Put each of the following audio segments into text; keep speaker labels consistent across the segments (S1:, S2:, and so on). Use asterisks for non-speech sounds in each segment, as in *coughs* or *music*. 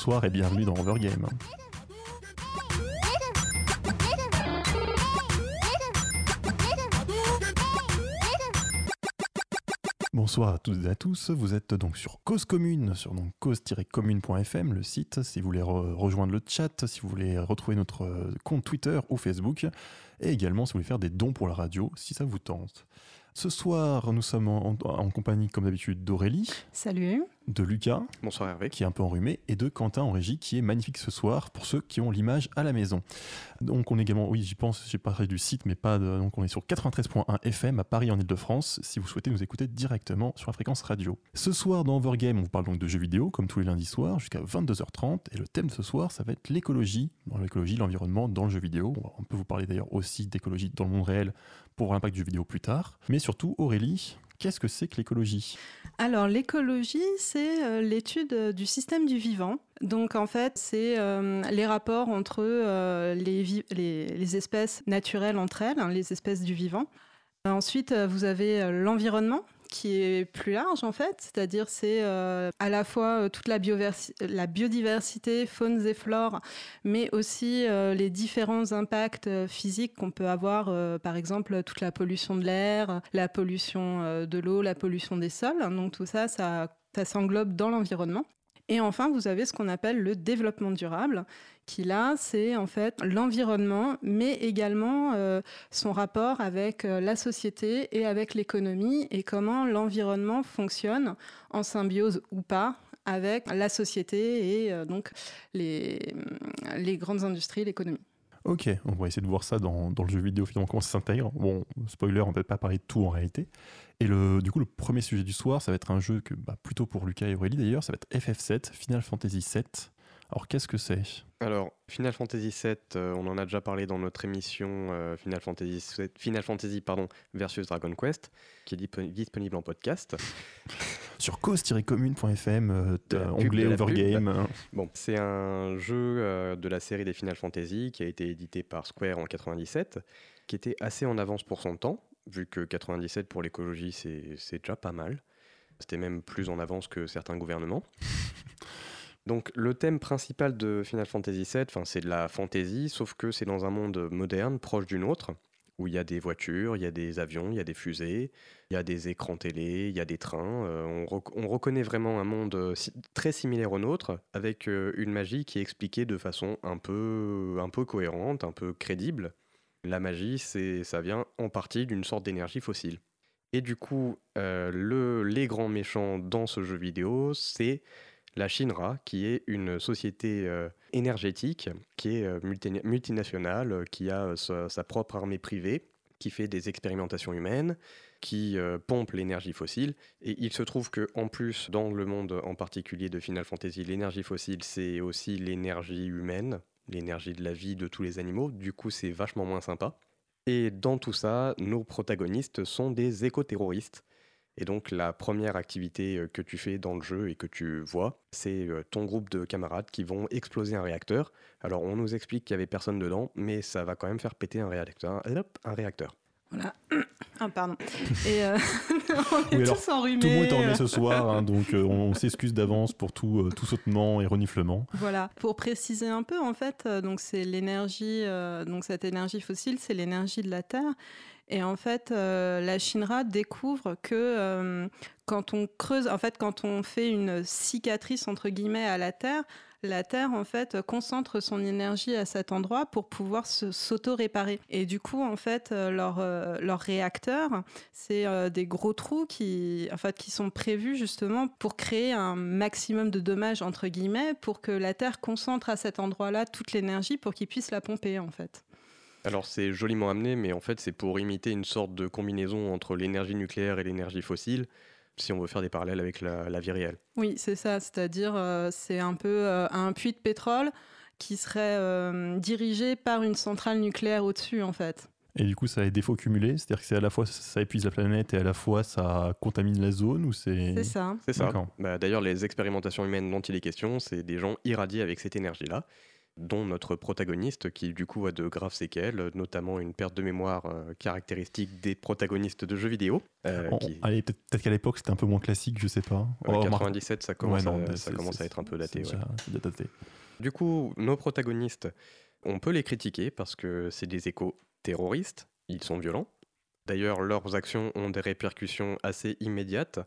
S1: bonsoir et bienvenue dans Overgame. Bonsoir à toutes et à tous, vous êtes donc sur Cause Commune, sur donc cause-commune.fm, le site, si vous voulez rejoindre le chat, si vous voulez retrouver notre euh, compte Twitter ou Facebook, et également si vous voulez faire des dons pour la radio, si ça vous tente. Ce soir, nous sommes en, compagnie, comme d'habitude, d'Aurélie.
S2: Salut.
S1: De Lucas.
S3: Bonsoir Hervé.
S1: Qui est un peu enrhumé. Et de Quentin en régie, qui est magnifique ce soir pour ceux qui ont l'image à la maison. Donc, on est également, oui, j'y pense, j'ai parlé du site, mais pas de. Donc, on est sur 93.1 FM à Paris, en Ile-de-France, si vous souhaitez nous écouter directement sur la fréquence radio. Ce soir, dans Overgame, on vous parle donc de jeux vidéo, comme tous les lundis soirs, jusqu'à 22h30. Et le thème de ce soir, ça va être l'écologie. l'écologie, l'environnement dans le jeu vidéo. On peut vous parler d'ailleurs aussi d'écologie dans le monde réel pour l'impact du vidéo plus tard. Mais surtout, Aurélie, qu'est-ce que c'est que l'écologie?
S2: Alors l'écologie, c'est euh, l'étude euh, du système du vivant. Donc en fait, c'est euh, les rapports entre les, espèces naturelles entre elles, hein, les espèces du vivant. Ensuite, vous avez l'environnement, qui est plus large en fait, c'est-à-dire c'est euh, à la fois euh, toute la, biodiversité, faune et flore, mais aussi euh, les différents impacts physiques qu'on peut avoir, par exemple toute la pollution de l'air, la pollution de l'eau, la pollution des sols. Donc tout ça, ça s'englobe dans l'environnement. Et enfin, vous avez ce qu'on appelle le développement durable, qui là, c'est en fait l'environnement, mais également euh, son rapport avec euh, la société et avec l'économie, et comment l'environnement fonctionne en symbiose ou pas avec la société et euh, donc les, les grandes industries, l'économie.
S1: Ok, on va essayer de voir ça dans, le jeu vidéo, finalement, comment ça s'intègre. Bon, spoiler, on peut pas parler de tout en réalité. Et du coup, le premier sujet du soir, ça va être un jeu que, bah, plutôt pour Lucas et Aurélie d'ailleurs, ça va être FF7, Final Fantasy VII. Alors, qu'est-ce que c'est?
S3: Alors, Final Fantasy VII, euh, on en a déjà parlé dans notre émission euh, Final Fantasy, Final Fantasy pardon, versus Dragon Quest, qui est disponible en podcast. *laughs*
S1: Sur cause-commune.fm, euh, onglet Overgame.
S3: Bon, c'est un jeu de la série des Final Fantasy qui a été édité par Square en 97, qui était assez en avance pour son temps vu que 97 pour l'écologie, c'est déjà pas mal. C'était même plus en avance que certains gouvernements. *laughs* Donc le thème principal de Final Fantasy VII, c'est de la fantasy, sauf que c'est dans un monde moderne, proche du nôtre, où il y a des voitures, il y a des avions, il y a des fusées, il y a des écrans télé, il y a des trains. Euh, on, reconnaît vraiment un monde euh, très similaire au nôtre, avec euh, une magie qui est expliquée de façon un peu, cohérente, un peu crédible. La magie, ça vient en partie d'une sorte d'énergie fossile. Et du coup, le, les grands méchants dans ce jeu vidéo, c'est la Shinra, qui est une société euh, énergétique, qui est euh, multinationale, qui a sa, propre armée privée, qui fait des expérimentations humaines, qui pompe l'énergie fossile. Et il se trouve que, en plus, dans le monde en particulier de Final Fantasy, l'énergie fossile, c'est aussi l'énergie humaine l'énergie de la vie de tous les animaux, du coup c'est vachement moins sympa. Et dans tout ça, nos protagonistes sont des éco-terroristes. Et donc la première activité euh, que tu fais dans le jeu et que tu vois, c'est euh, ton groupe de camarades qui vont exploser un réacteur. Alors on nous explique qu'il y avait personne dedans, mais ça va quand même faire péter un réacteur. Un réacteur.
S2: Voilà. *coughs* Ah, pardon. Et euh, *laughs* on est tous enrhumés.
S1: Tout le monde est enrhumé ce soir, hein, donc euh, on s'excuse d'avance pour tout, euh, tout sautement et reniflement.
S2: Voilà. Pour préciser un peu, en fait, donc c'est l'énergie, donc cette énergie fossile, c'est l'énergie de la Terre. Et en fait, la Shinra découvre que quand on creuse, en fait, quand on fait une cicatrice entre guillemets à la Terre, la Terre, en fait, concentre son énergie à cet endroit pour pouvoir s'auto-réparer. Et du coup, en fait, euh, leur, euh, leur réacteur, c'est euh, des gros trous qui, en fait, qui sont prévus justement pour créer un maximum de dommages, entre guillemets, pour que la Terre concentre à cet endroit-là toute l'énergie pour qu'il puisse la pomper, en fait.
S3: Alors c'est joliment amené, mais en fait c'est pour imiter une sorte de combinaison entre l'énergie nucléaire et l'énergie fossile si on veut faire des parallèles avec la, vie réelle.
S2: Oui, c'est ça, c'est-à-dire euh, c'est un peu euh, un puits de pétrole qui serait euh, dirigé par une centrale nucléaire au-dessus en fait.
S1: Et du coup, ça a des défauts cumulés C'est-à-dire que c'est à la fois ça épuise la planète et à la fois ça contamine la zone ou c'est...
S2: C'est ça.
S3: C'est ça. Bah, d'ailleurs, les expérimentations humaines dont il est question, c'est des gens irradiés avec cette énergie-là. Dont notre protagoniste qui du coup a de graves séquelles, notamment une perte de mémoire euh, caractéristique des protagonistes de jeux vidéo.
S1: Euh, allez, peut-être qu'à l'époque c'était un peu moins classique, je sais pas.
S3: En 97, ça commence, à, ça commence à être un peu daté. *laughs* daté. Du coup, nos protagonistes, on peut les critiquer parce que c'est des échos terroristes, ils sont violents. D'ailleurs, leurs actions ont des répercussions assez immédiates,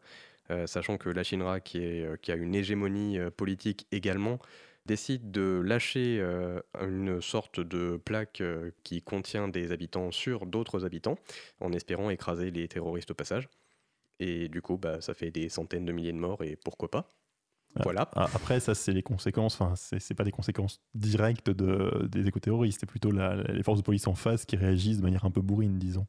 S3: euh, sachant que la Shinra, qui, est, qui a une hégémonie politique également, décide de lâcher euh, une sorte de plaque euh, qui contient des habitants sur d'autres habitants, en espérant écraser les terroristes au passage. Et du coup, bah, ça fait des centaines de milliers de morts, et pourquoi pas?
S1: Ah, voilà. Ah, après, ça, c'est les conséquences. Enfin, c'est pas des conséquences directes de, des éco-terroristes. C'est plutôt les forces de police en face qui réagissent de manière un peu bourrine, disons.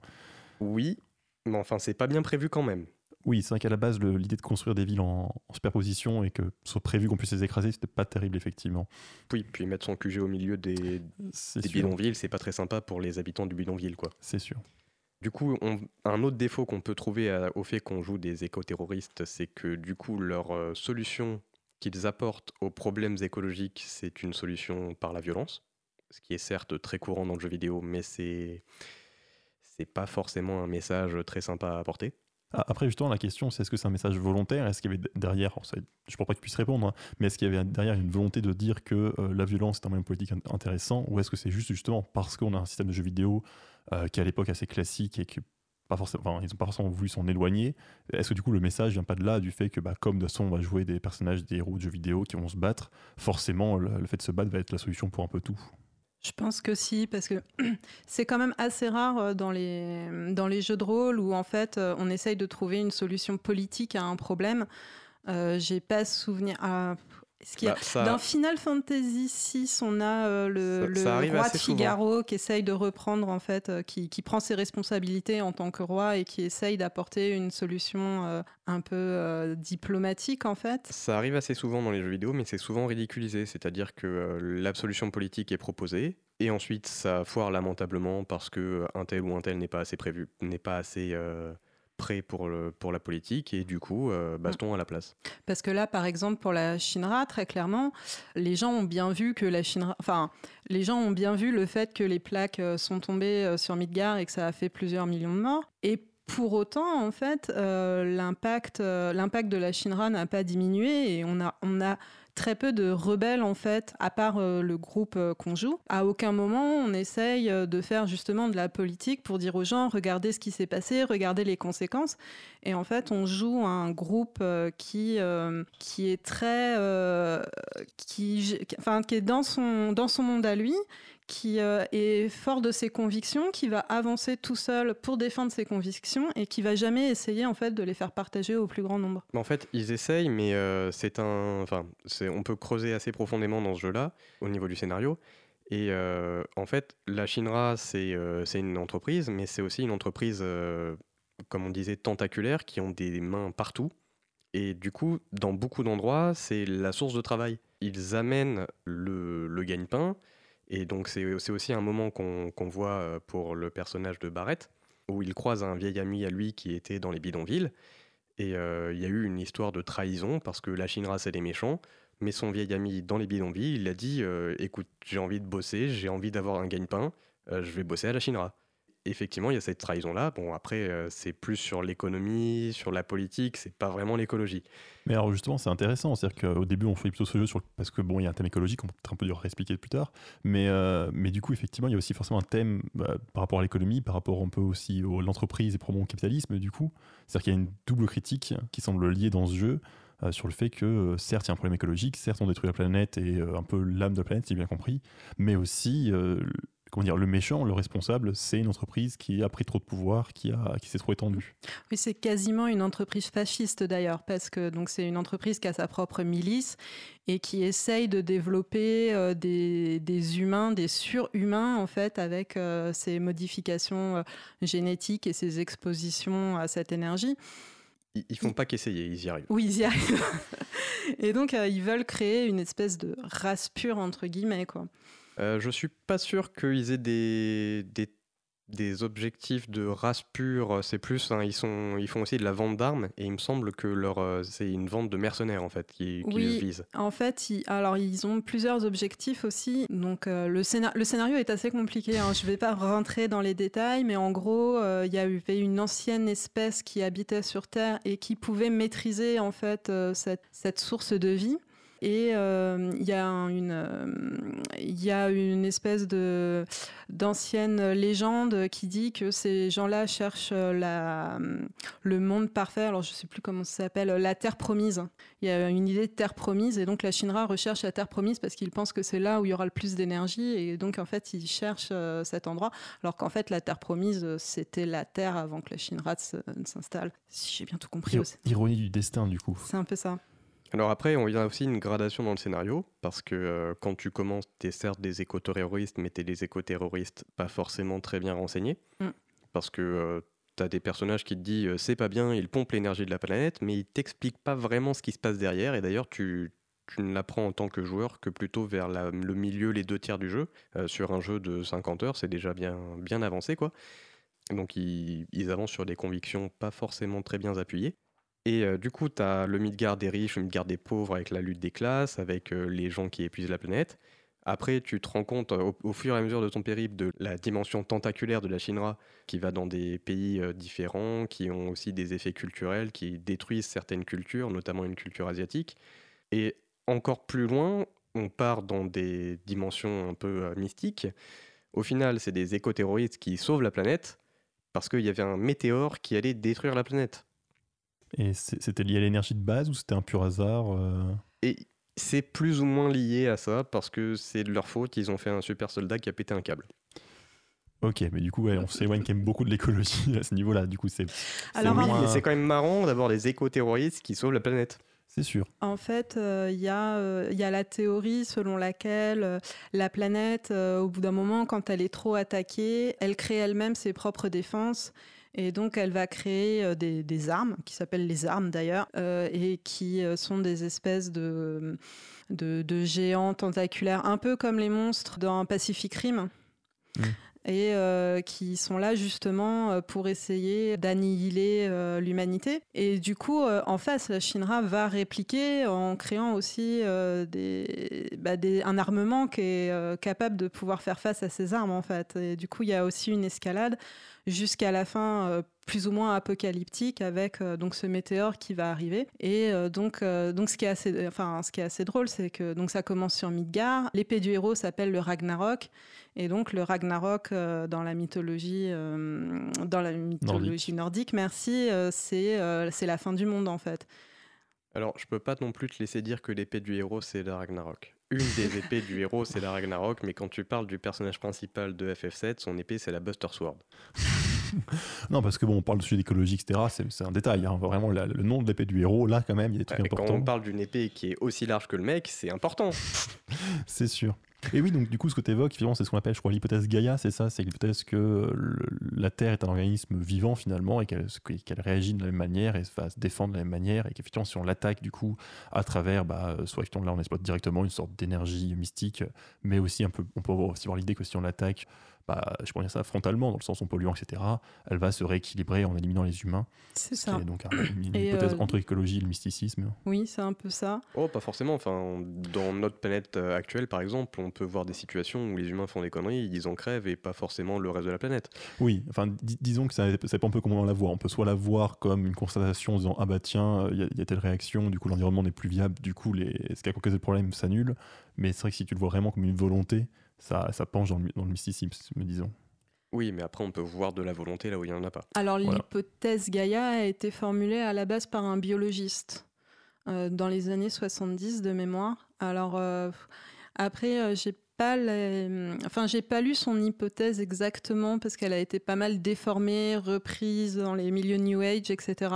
S3: Oui, mais enfin, c'est pas bien prévu quand même.
S1: Oui, c'est vrai qu'à la base, l'idée de construire des villes en, superposition et que soit prévu qu'on puisse les écraser, c'était pas terrible, effectivement.
S3: Oui, puis mettre son QG au milieu des, des bidonvilles, c'est pas très sympa pour les habitants du bidonville, quoi.
S1: C'est sûr.
S3: Du coup, un autre défaut qu'on peut trouver au fait qu'on joue des éco-terroristes, c'est que du coup, leur euh, solution qu'ils apportent aux problèmes écologiques, c'est une solution par la violence, ce qui est certes très courant dans le jeu vidéo, mais c'est c'est pas forcément un message très sympa à apporter.
S1: Après, justement, la question, c'est est-ce que c'est un message volontaire? Est-ce qu'il y avait derrière, je ne pense pas que tu puisses répondre, hein, mais est-ce qu'il y avait derrière une volonté de dire que euh, la violence est un moyen politique intéressant Ou est-ce que c'est juste justement parce qu'on a un système de jeux vidéo euh, qui à l'époque assez classique et que pas ils n'ont pas forcément voulu s'en éloigner? Est-ce que du coup le message vient pas de là, du fait que bah, comme de toute façon on va jouer des personnages, des héros de jeux vidéo qui vont se battre, forcément le fait de se battre va être la solution pour un peu tout?
S2: Je pense que si, parce que *clears throat* c'est quand même assez rare euh, dans les, jeux de rôle où en fait euh, on essaye de trouver une solution politique à un problème. Euh, J'ai pas souvenir. Ah, bah, dans Final Fantasy VI, on a euh, le, roi de Figaro qui essaye de reprendre, en fait, euh, qui, prend ses responsabilités en tant que roi et qui essaye d'apporter une solution euh, un peu diplomatique, en fait.
S3: Ça arrive assez souvent dans les jeux vidéo, mais c'est souvent ridiculisé. C'est-à-dire que l'absolution politique est proposée, et ensuite ça foire lamentablement parce que un tel ou un tel n'est pas assez prévu, n'est pas assez prêt pour, le, pour la politique et du coup, euh, baston à la place.
S2: Parce que là, par exemple, pour la Shinra, très clairement, les gens ont bien vu que la Shinra, enfin, les gens ont bien vu le fait que les plaques euh, sont tombées euh, sur Midgar et que ça a fait plusieurs millions de morts. Et pour autant, en fait, l'impact, l'impact de la Shinra n'a pas diminué et on a, on a très peu de rebelles en fait, à part euh, le groupe euh, qu'on joue. À aucun moment on essaye euh, de faire justement de la politique pour dire aux gens regardez ce qui s'est passé, regardez les conséquences. Et en fait on joue un groupe qui qui est très qui enfin qui est dans son dans son monde à lui qui euh, est fort de ses convictions, qui va avancer tout seul pour défendre ses convictions et qui va jamais essayer en fait de les faire partager au plus grand nombre.
S3: En fait, ils essayent, mais euh, c'est un, enfin, on peut creuser assez profondément dans ce jeu-là au niveau du scénario. Et euh, en fait, la Shinra, c'est une entreprise, mais c'est aussi une entreprise, comme on disait, tentaculaire, qui ont des mains partout. Et du coup, dans beaucoup d'endroits, c'est la source de travail. Ils amènent le, le gagne-pain, et donc c'est aussi un moment qu'on voit euh, pour le personnage de Barrett, où il croise un vieil ami à lui qui était dans les bidonvilles. Et euh, il y a eu une histoire de trahison, parce que la Shinra c'est des méchants, mais son vieil ami dans les bidonvilles, il a dit euh, Écoute, j'ai envie de bosser, j'ai envie d'avoir un gagne-pain, je vais bosser à la Shinra effectivement, il y a cette trahison-là. Bon, après, euh, c'est plus sur l'économie, sur la politique, c'est pas vraiment l'écologie.
S1: Mais alors, justement, c'est intéressant. C'est-à-dire qu'au début, on fait plutôt ce jeu sur... parce que, bon, il y a un thème écologique, on peut un peu dur à expliquer plus tard. Mais, euh, mais du coup, effectivement, il y a aussi forcément un thème bah, par rapport à l'économie, par rapport un peu aussi à l'entreprise et probablement au capitalisme, du coup. C'est-à-dire qu'il y a une double critique qui semble liée dans ce jeu. Euh, sur le fait que certes il y a un problème écologique, certes on détruit la planète et un peu l'âme de la planète, si bien compris, mais aussi comment dire, le méchant, le responsable, c'est une entreprise qui a pris trop de pouvoir, qui, a, qui s'est trop étendue.
S2: Oui, c'est quasiment une entreprise fasciste d'ailleurs, parce que donc c'est une entreprise qui a sa propre milice et qui essaye de développer euh, des, des, humains, des surhumains en fait, avec euh, ces modifications euh, génétiques et ces expositions à cette énergie.
S3: Ils font pas qu'essayer, ils y arrivent.
S2: Oui, ils y arrivent. *laughs* et donc, ils veulent créer une espèce de race pure, entre guillemets, quoi.
S3: Euh, je suis pas sûr qu'ils aient des, des objectifs de race pure, c'est plus, hein, ils, sont, ils font aussi de la vente d'armes et il me semble que leur, euh, c'est une vente de mercenaires en fait qui, qui
S2: Oui.
S3: les vise.
S2: En fait, ils, alors ils ont plusieurs objectifs aussi. Donc euh, le, scénar- le scénario est assez compliqué. hein. Je ne vais pas rentrer dans les détails, mais en gros, euh, il y avait une ancienne espèce qui habitait sur Terre et qui pouvait maîtriser en fait euh, cette, cette source de vie. Et euh, il y, a un- une, euh, il y a une espèce de d'ancienne légende qui dit que ces gens-là cherchent euh, la, le monde parfait. Alors je ne sais plus comment ça s'appelle, la Terre promise. Il y a une idée de terre promise et donc la Shinra recherche la terre promise parce qu'ils pensent que c'est là où il y aura le plus d'énergie et donc en fait ils cherchent cet endroit alors qu'en fait la terre promise c'était la terre avant que la Shinra s'installe. Si j'ai bien tout compris aussi.
S1: Ironie du destin, du coup.
S2: C'est un peu ça.
S3: Alors après, on y a aussi une gradation dans le scénario, parce que euh, quand tu commences, tu es certes des éco-terroristes, mais tu es des éco-terroristes pas forcément très bien renseignés,
S2: Mm.
S3: parce que tu as des personnages qui te disent euh, c'est pas bien, ils pompent l'énergie de la planète, mais ils t'expliquent pas vraiment ce qui se passe derrière, et d'ailleurs tu, tu ne l'apprends en tant que joueur que plutôt vers la- le milieu, les deux tiers du jeu. Euh, sur un jeu de 50 heures, c'est déjà bien, bien avancé, quoi. Donc ils, ils avancent sur des convictions pas forcément très bien appuyées. Et euh, du coup, tu as le Midgard des riches, le Midgard des pauvres avec la lutte des classes, avec euh, les gens qui épuisent la planète. Après, tu te rends compte euh, au, fur et à mesure de ton périple de la dimension tentaculaire de la Shinra qui va dans des pays différents, qui ont aussi des effets culturels, qui détruisent certaines cultures, notamment une culture asiatique. Et encore plus loin, on part dans des dimensions un peu mystiques. Au final, c'est des éco-terroristes qui sauvent la planète parce qu'il y avait un météore qui allait détruire la planète.
S1: Et c'était lié à l'énergie de base ou c'était un pur hasard euh
S3: Et c'est plus ou moins lié à ça parce que c'est de leur faute, ils ont fait un super soldat qui a pété un câble.
S1: Ok, mais du coup, ouais, on s'éloigne quand même beaucoup de l'écologie *laughs* à ce niveau-là. Du coup, c'est c'est
S2: Alors,
S3: oui,
S1: moins-
S3: mais c'est quand même marrant d'avoir des éco-terroristes qui sauvent la planète.
S1: c'est sûr.
S2: En fait, euh, il y, a, euh, il y a la théorie selon laquelle euh, la planète, euh, au bout d'un moment, quand elle est trop attaquée, elle crée elle-même ses propres défenses. Et donc, elle va créer euh, des, des armes, qui s'appellent les armes d'ailleurs, euh, et qui euh, sont des espèces de, de, de géants tentaculaires, un peu comme les monstres dans Pacific Rim.
S1: Mm.
S2: Et euh, qui sont là justement pour essayer d'annihiler euh, l'humanité. Et du coup, euh, en face, la Shinra va répliquer en créant aussi des, bah, des- un armement qui est capable de pouvoir faire face à ces armes en fait. Et du coup, il y a aussi une escalade jusqu'à la fin euh, plus ou moins apocalyptique avec euh, donc ce météore qui va arriver. Et euh, donc, euh, donc ce qui est assez, enfin, ce qui est assez drôle, c'est que donc ça commence sur Midgard. L'épée du héros s'appelle le Ragnarok. Et donc le Ragnarok euh, dans la mythologie, euh, dans la mythologie nordique, merci, euh, c'est euh, c'est la fin du monde en fait.
S3: Alors, je peux pas non plus te laisser dire que l'épée du héros, c'est la Ragnarok. Une des *laughs* épées du héros, c'est la Ragnarok, mais quand tu parles du personnage principal de FF7, son épée, c'est la Buster Sword. *laughs*
S1: Non, parce que bon, on parle de sujet d'écologie, etc. C'est un détail. hein. Vraiment, la- le nom de l'épée du héros, là, quand même, il y a des trucs
S3: Ouais, quand
S1: importants.
S3: on parle d'une épée qui est aussi large que le mec, c'est important. *laughs*
S1: C'est sûr. Et oui, donc du coup, ce que tu évoques, finalement, c'est ce qu'on appelle, je crois, l'hypothèse Gaïa, c'est ça? C'est l'hypothèse que le- la Terre est un organisme vivant, finalement, et qu'elle réagit de la même manière et va se défendre de la même manière, et qu'effectivement, si on l'attaque, du coup, à travers, bah, soit effectivement, là, on exploite directement une sorte d'énergie mystique, mais aussi un peu, on peut aussi voir l'idée que si on l'attaque, bah, je pourrais dire ça frontalement, dans le sens en polluant, etc., elle va se rééquilibrer en éliminant les humains,
S2: C'est
S1: ce qui
S2: ça.
S1: est donc un- une
S2: Et,
S1: hypothèse
S2: euh,
S1: entre l'écologie et le mysticisme.
S2: Oui, c'est un peu ça.
S3: Oh, pas forcément. Enfin, dans notre planète euh, actuelle, par exemple, on peut voir des situations où les humains font des conneries, ils en crèvent et pas forcément le reste de la planète.
S1: Oui, enfin, dis- disons que ça, ça dépend un peu comment on la voit. On peut soit la voir comme une constatation en disant Ah bah tiens, euh, il y, a- il y a telle réaction, du coup l'environnement n'est plus viable, du coup les, ce qui a causé le problème s'annule. Mais c'est vrai que si tu le vois vraiment comme une volonté, ça, ça penche dans le, dans le mysticisme, me disons.
S3: Oui, mais après, on peut voir de la volonté là où il n'y en a pas.
S2: Alors
S1: Voilà.
S2: l'hypothèse Gaïa a été formulée à la base par un biologiste euh, dans les années 70 de mémoire. Alors euh, après, euh, j'ai pas les- enfin j'ai pas lu son hypothèse exactement parce qu'elle a été pas mal déformée, reprise dans les milieux New Age, etc.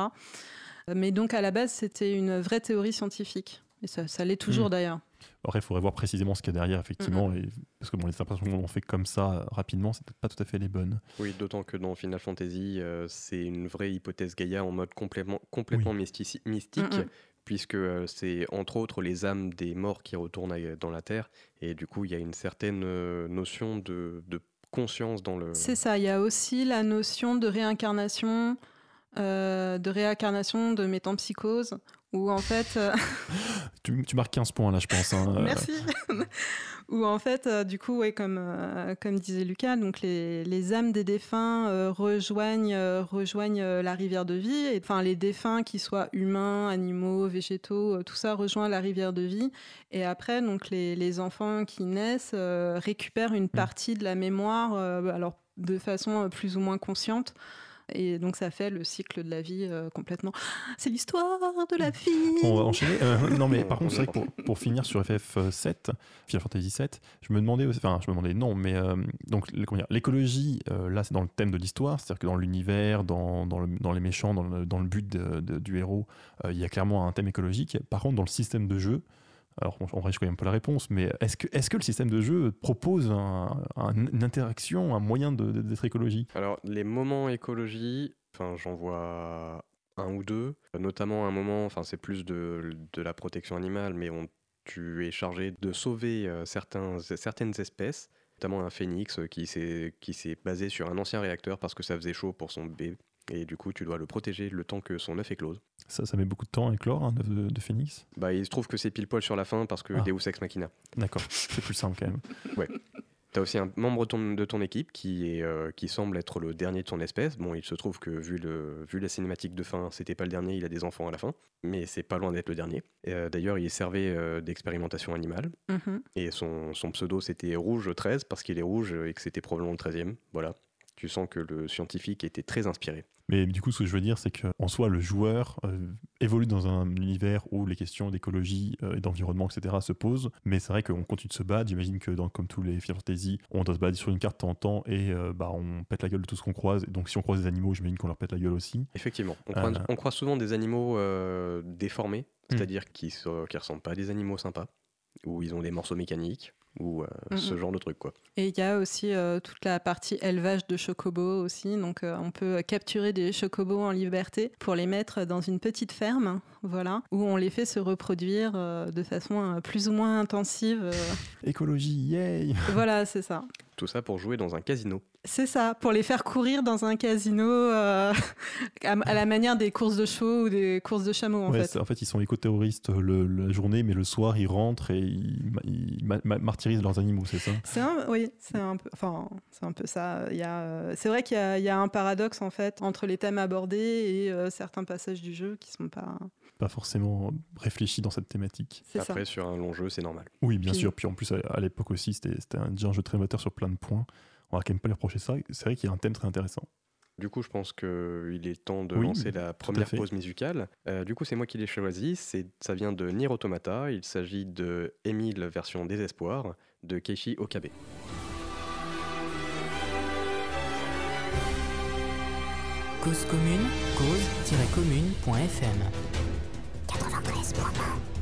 S2: Mais donc à la base c'était une vraie théorie scientifique. Et ça, ça l'est toujours
S1: Mhm.
S2: d'ailleurs.
S1: Après, il faudrait voir précisément ce qu'il y a derrière, effectivement, et, parce que bon, les impressions qu'on fait comme ça euh, rapidement, c'est peut-être pas tout à fait les bonnes.
S3: Oui, d'autant que dans Final Fantasy, euh, c'est une vraie hypothèse Gaïa en mode complètement, complètement mystique, puisque euh, c'est entre autres les âmes des morts qui retournent à- dans la Terre, et du coup, il y a une certaine euh, notion de, de conscience dans le.
S2: C'est ça, il y a aussi la notion de réincarnation, euh, de réincarnation de métampsychose, où en fait. euh, *laughs*
S1: Tu, tu marques 15 points là, je pense. hein. Euh,
S2: Merci. *laughs* Où en fait, euh, du coup, ouais, comme, euh, comme disait Lucas, donc les, les âmes des défunts rejoignent, rejoignent la rivière de vie. Enfin, les défunts, qu'ils soient humains, animaux, végétaux, tout ça rejoint la rivière de vie. Et après, donc les, les enfants qui naissent récupèrent une partie de la mémoire, alors de façon plus ou moins consciente. Et donc ça fait le cycle de la vie euh, complètement. C'est l'histoire de la vie.
S1: On va enchaîner. Euh, non, mais par
S3: On
S1: contre, c'est vrai que pour, pour finir sur FF7, Final Fantasy 7, je me demandais, enfin, je me demandais, non, mais euh, donc l'écologie, euh, là, c'est dans le thème de l'histoire, c'est-à-dire que dans l'univers, dans, dans, le- dans les méchants, dans le, dans le but de- de- du héros, euh, il y a clairement un thème écologique. Par contre, dans le système de jeu, alors on, je connais un peu la réponse, mais est-ce que, est que le système de jeu propose un- un- une interaction, un moyen d'être écologique
S3: Alors, les moments écologie, j'en vois un ou deux, notamment un moment, c'est plus de, de la protection animale, mais on, tu es chargé de sauver euh, certains, certaines espèces, notamment un phénix qui s'est basé sur un ancien réacteur parce que ça faisait chaud pour son bébé. Et du coup, tu dois le protéger le temps que son œuf éclose.
S1: ça, ça met beaucoup de temps à éclore, un œuf de, de phénix
S3: Bah, il se trouve que c'est pile poil sur la fin parce que
S1: Ah.
S3: Deus Ex Machina.
S1: D'accord, c'est plus simple quand même. *laughs*
S3: Tu as aussi un membre de ton, de ton équipe qui, est, euh, qui semble être le dernier de son espèce. Bon, il se trouve que vu, le, vu la cinématique de fin, c'était pas le dernier, il a des enfants à la fin, mais c'est pas loin d'être le dernier. Euh, D'ailleurs, il servait euh, d'expérimentation animale,
S2: Mhm.
S3: et son, son pseudo c'était Rouge 13 parce qu'il est rouge et que c'était probablement le 13e. Voilà. Tu sens que le scientifique était très inspiré.
S1: Mais du coup, ce que je veux dire, c'est qu'en soi, le joueur euh, évolue dans un univers où les questions d'écologie euh, et d'environnement, etc., se posent. Mais c'est vrai qu'on continue de se battre. J'imagine que, dans, comme tous les Final Fantasy, on doit se battre sur une carte de temps en temps et euh, bah, on pète la gueule de tout ce qu'on croise. Et donc, si on croise des animaux, j'imagine qu'on leur pète la gueule aussi.
S3: Effectivement. On, croise, on croise souvent des animaux déformés,
S1: Hmm.
S3: c'est-à-dire qui ne qui ressemblent pas à des animaux sympas, où ils ont des morceaux mécaniques, ou euh,
S2: Mhm.
S3: ce genre de trucs, quoi.
S2: Et il y a aussi euh, toute la partie élevage de chocobos aussi. Donc euh, on peut capturer des chocobos en liberté pour les mettre dans une petite ferme, voilà, où on les fait se reproduire euh, de façon euh, plus ou moins intensive. euh. *laughs*
S1: Écologie, yay
S2: voilà, c'est ça.
S3: Tout ça pour jouer dans un casino.
S2: C'est ça, pour les faire courir dans un casino euh, *laughs* à, à la manière des courses de chevaux ou des courses de chameaux en
S1: Ouais,
S2: fait.
S1: en fait, ils sont éco-terroristes le- la journée, mais le soir, ils rentrent et ils, ma- ils ma- ma- martyrisent leurs animaux, c'est ça?
S2: C'est un, oui, c'est un peu, enfin, c'est un peu ça. Il y a, euh, c'est vrai qu'il y a, il y a un paradoxe en fait entre les thèmes abordés et euh, certains passages du jeu qui sont pas.
S1: Pas forcément réfléchis dans cette thématique.
S2: Ça.
S3: Après, sur un long jeu, c'est normal.
S1: Oui, bien
S2: Puis-
S1: sûr. Puis en plus, à, l'époque aussi, c'était un, déjà un jeu très moteur sur plein de points. On va quand même pas lui reprocher ça. C'est vrai qu'il y a un thème très intéressant.
S3: Du coup, je pense qu'il est temps de
S1: Oui,
S3: lancer la première pause musicale. Euh, du coup, c'est moi qui l'ai choisi. C'est, ça vient de Nier Automata. Il s'agit de Emile version Désespoir de Keishi Okabe.
S4: Cause commune, cause-commune.fm. todo crespo.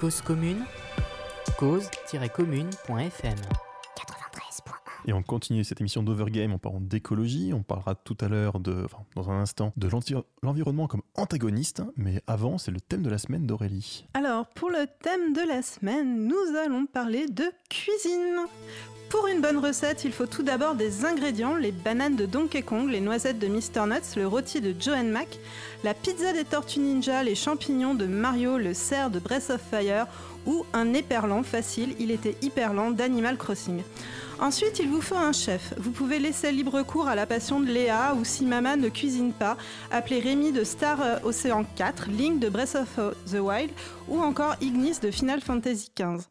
S4: Cause commune, cause-commune.fm.
S1: Et on continue cette émission d'Overgame en parlant d'écologie. On parlera tout à l'heure, de, enfin, dans un instant, de l'envi- l'environnement comme antagoniste. Mais avant, c'est le thème de la semaine d'Aurélie.
S2: Alors, pour le thème de la semaine, nous allons parler de cuisine. Pour une bonne recette, il faut tout d'abord des ingrédients les bananes de Donkey Kong, les noisettes de Mr. Nuts, le rôti de Joe Mac, la pizza des Tortues Ninja, les champignons de Mario, le cerf de Breath of Fire ou un éperlant facile, il était hyper lent d'Animal Crossing. Ensuite, il vous faut un chef. Vous pouvez laisser libre cours à la passion de Léa ou si maman ne cuisine pas, appelez Rémi de Star euh, Ocean 4, Link de Breath of the Wild ou encore Ignis de Final Fantasy XV.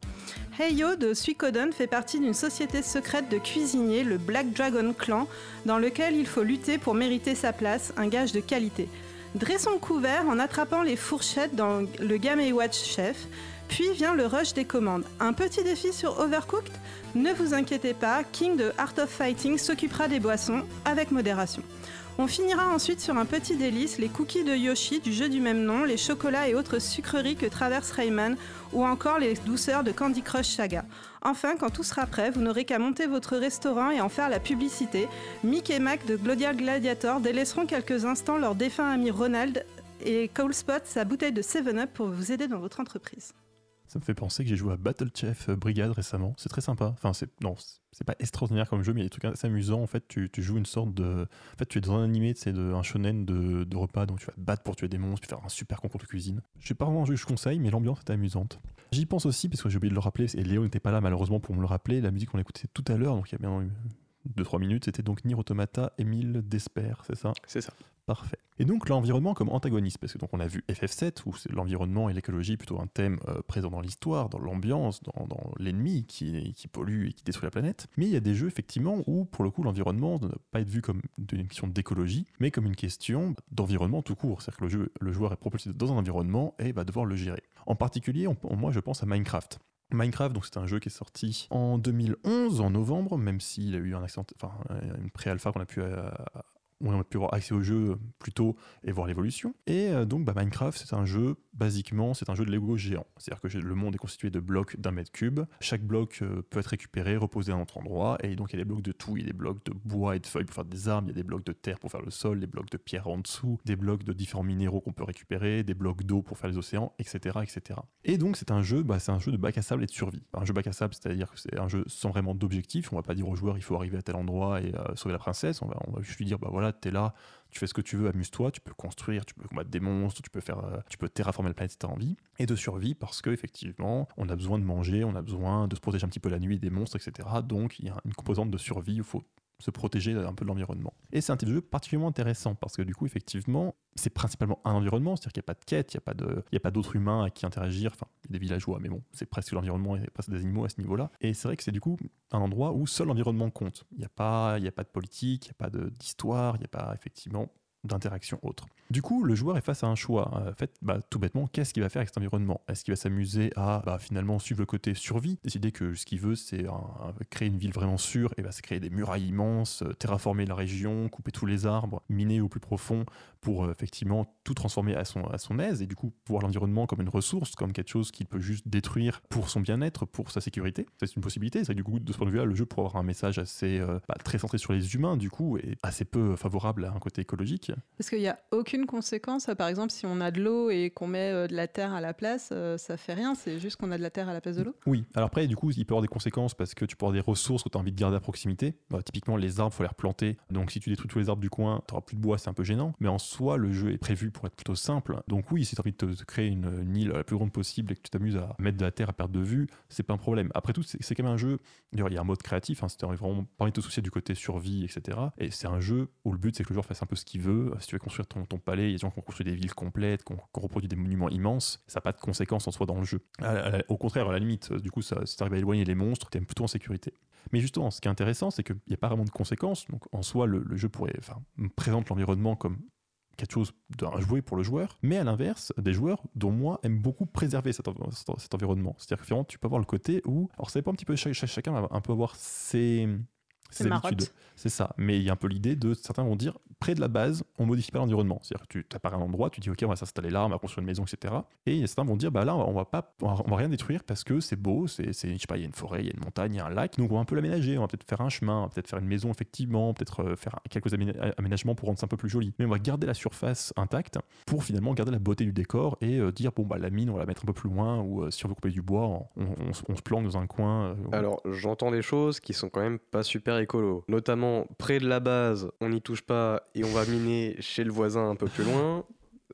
S2: Heyo de Suikoden fait partie d'une société secrète de cuisiniers, le Black Dragon Clan, dans lequel il faut lutter pour mériter sa place, un gage de qualité. Dressons le couvert en attrapant les fourchettes dans le Game Watch Chef, puis vient le rush des commandes. Un petit défi sur Overcooked? Ne vous inquiétez pas, King de Art of Fighting s'occupera des boissons avec modération. On finira ensuite sur un petit délice, les cookies de Yoshi du jeu du même nom, les chocolats et autres sucreries que traverse Rayman, ou encore les douceurs de Candy Crush Saga. Enfin, quand tout sera prêt, vous n'aurez qu'à monter votre restaurant et en faire la publicité. Mick et Mac de Glodia Gladiator délaisseront quelques instants leur défunt ami Ronald et Cole Spot sa bouteille de 7-Up pour vous aider dans votre entreprise.
S1: Ça me fait penser que j'ai joué à Battle Chef Brigade récemment. C'est très sympa. Enfin, c'est non, c'est pas extraordinaire comme jeu, mais il y a des trucs assez amusants. En fait, tu, tu joues une sorte de. En fait, tu es dans un animé, c'est de un shonen de, de repas, donc tu vas te battre pour tuer des monstres, puis faire un super concours de cuisine. Je sais pas vraiment un jeu que je conseille, mais l'ambiance était amusante. J'y pense aussi parce que j'ai oublié de le rappeler et Léo n'était pas là malheureusement pour me le rappeler. La musique qu'on écoutait tout à l'heure, donc il y a bien 2-3 minutes, c'était donc Nier Automata, Émile Desper, c'est ça?
S3: C'est ça.
S1: Et donc l'environnement comme antagoniste, parce que donc on a vu FF7 où l'environnement et l'écologie plutôt un thème euh, présent dans l'histoire, dans l'ambiance, dans, l'ennemi qui, pollue et qui détruit la planète. Mais il y a des jeux effectivement où pour le coup l'environnement ne doit pas être vu comme une question d'écologie, mais comme une question d'environnement tout court. C'est-à-dire que le, joueur est propulsé dans un environnement et va devoir le gérer. En particulier, on- moi je pense à Minecraft. Minecraft, donc c'est un jeu qui est sorti en 2011, en novembre, même s'il a eu un accident, enfin une pré-alpha qu'on a pu euh, on a pu avoir accès au jeu plus tôt et voir l'évolution. Et euh, donc bah, Minecraft, c'est un jeu, basiquement, c'est un jeu de Lego géant. C'est-à-dire que le monde est constitué de blocs d'un mètre cube. Chaque bloc euh, peut être récupéré, reposé à un autre endroit. Et donc il y a des blocs de tout. Il y a des blocs de bois et de feuilles pour faire des armes. Il y a des blocs de terre pour faire le sol, des blocs de pierre en dessous, des blocs de différents minéraux qu'on peut récupérer, des blocs d'eau pour faire les océans, etc. etc. Et donc c'est un jeu, bah, un jeu de bac à sable et de survie. Un jeu bac à sable, c'est-à-dire que c'est un jeu sans vraiment d'objectif. On va pas dire au joueur il faut arriver à tel endroit et euh, sauver la princesse. On va, on va juste lui dire bah voilà, t'es là, tu fais ce que tu veux, amuse-toi, tu peux construire, tu peux combattre des monstres, tu peux faire, euh, tu peux terraformer la planète si tu as envie, et de survie parce que effectivement, on a besoin de manger, on a besoin de se protéger un petit peu la nuit des monstres, etc. Donc il y a une composante de survie où il faut se protéger un peu de l'environnement. Et c'est un type de jeu particulièrement intéressant parce que du coup, effectivement, c'est principalement un environnement, c'est-à-dire qu'il n'y a pas de quête, il n'y a pas d'autres humains à qui interagir, enfin, il y a des villageois, mais bon, c'est presque l'environnement et presque des animaux à ce niveau-là. Et c'est vrai que c'est du coup un endroit où seul l'environnement compte. Il n'y a, a pas de politique, il n'y a pas d'histoire, il n'y a pas effectivement d'interaction autre. Du coup, le joueur est face à un choix. Euh, En fait, bah, tout bêtement, qu'est-ce qu'il va faire avec cet environnement? Est-ce qu'il va s'amuser à bah, finalement suivre le côté survie, décider que ce qu'il veut, c'est créer une ville vraiment sûre, et bah, c'est créer des murailles immenses, euh, terraformer la région, couper tous les arbres, miner au plus profond pour euh, effectivement tout transformer à son, à son aise, et du coup voir l'environnement comme une ressource, comme quelque chose qu'il peut juste détruire pour son bien-être, pour sa sécurité. C'est une possibilité. C'est du coup, de ce point de vue-là, le jeu pourrait avoir un message assez bah, très centré sur les humains, du coup, et assez peu favorable à un côté écologique.
S2: Parce qu'il n'y a aucune conséquence. Par exemple, si on a de l'eau et qu'on met euh, de la terre à la place, euh, ça fait rien. C'est juste qu'on a de la terre à la place de l'eau.
S1: Oui, alors après, du coup, il peut y avoir des conséquences parce que tu peux avoir des ressources que tu as envie de garder à proximité. Bah, typiquement, les arbres, il faut les replanter. Donc, si tu détruis tous les arbres du coin, tu n'auras plus de bois, c'est un peu gênant. Mais en soi, le jeu est prévu pour être plutôt simple. Donc, oui, si tu as envie de te, créer une, une île la plus grande possible et que tu t'amuses à mettre de la terre à perte de vue, c'est pas un problème. Après tout, c'est quand même un jeu. D'ailleurs, il y a un mode créatif, hein, c'est vraiment pas envie de te soucier du côté survie, etc. Et c'est un jeu où le but, c'est que le joueur fasse un peu ce qu'il veut. Si tu veux construire ton, palais, il y a des gens qui ont construit des villes complètes, qui ont, reproduit des monuments immenses. Ça n'a pas de conséquences en soi dans le jeu. Au contraire, à la limite, du coup, ça, si tu arrives à éloigner les monstres, tu es plutôt en sécurité. Mais justement, ce qui est intéressant, c'est qu'il n'y a pas vraiment de conséquences. Donc, en soi, le, jeu pourrait, enfin, présente l'environnement comme quelque chose d'un jouet pour le joueur, mais à l'inverse, des joueurs dont moi aiment beaucoup préserver cet, env- cet- cet environnement. C'est-à-dire que finalement, tu peux avoir le côté où, alors ça dépend un petit peu, chaque- chacun va un peu avoir ses,
S2: C'est
S1: habitudes. C'est ça. Mais il y a un peu l'idée de certains vont dire près de la base, on modifie pas l'environnement. C'est-à-dire que tu t'apparais un endroit, tu dis ok, on va s'installer là, on va construire une maison, etc. Et certains vont dire bah là, on va pas, on va, rien détruire parce que c'est beau, c'est, c'est- je sais pas, il y a une forêt, il y a une montagne, il y a un lac, donc on va un peu l'aménager. On va peut-être faire un chemin, on va peut-être faire une maison effectivement, peut-être euh, faire quelques aména- aménagements pour rendre ça un peu plus joli. Mais on va garder la surface intacte pour finalement garder la beauté du décor et euh, dire bon bah la mine, on va la mettre un peu plus loin ou euh, si on veut couper du bois, on, on- on se- on se planque dans un coin. euh,
S3: Alors, j'entends des choses qui sont quand même pas super Notamment, près de la base, on n'y touche pas et on va miner chez le voisin un peu plus loin.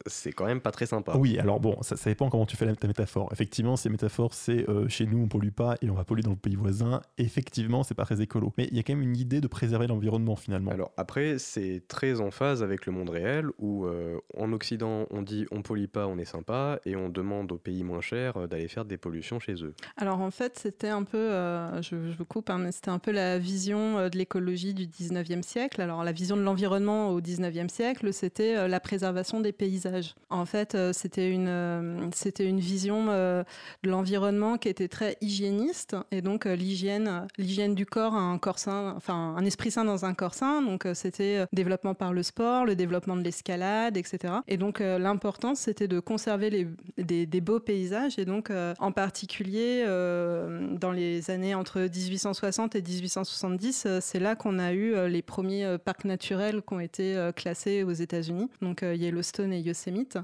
S3: C'est quand même pas très sympa.
S1: Oui, alors bon, ça, ça dépend comment tu fais la, ta métaphore. Effectivement, si la métaphore c'est euh, chez nous on pollue pas et on va polluer dans le pays voisin, effectivement, c'est pas très écolo. Mais il y a quand même une idée de préserver l'environnement finalement.
S3: Alors après, c'est très en phase avec le monde réel où euh, en Occident, on dit on pollue pas, on est sympa, et on demande aux pays moins chers euh, d'aller faire des pollutions chez eux.
S2: Alors en fait, c'était un peu, euh, je, je vous coupe, hein, mais c'était un peu la vision de l'écologie du 19e siècle. Alors la vision de l'environnement au 19e siècle, c'était euh, la préservation des paysages. En fait, euh, c'était une, euh, c'était une vision euh, de l'environnement qui était très hygiéniste. Et donc l'hygiène, l'hygiène du corps, un corps sain, enfin un esprit sain dans un corps sain. Donc c'était développement par le sport, le développement de l'escalade, etc. Et donc l'important, c'était de conserver des, beaux paysages. Et donc en particulier dans les années entre 1860 et 1870, euh, c'est là qu'on a eu les premiers parcs naturels qui ont été classés aux États-Unis. Donc Yellowstone et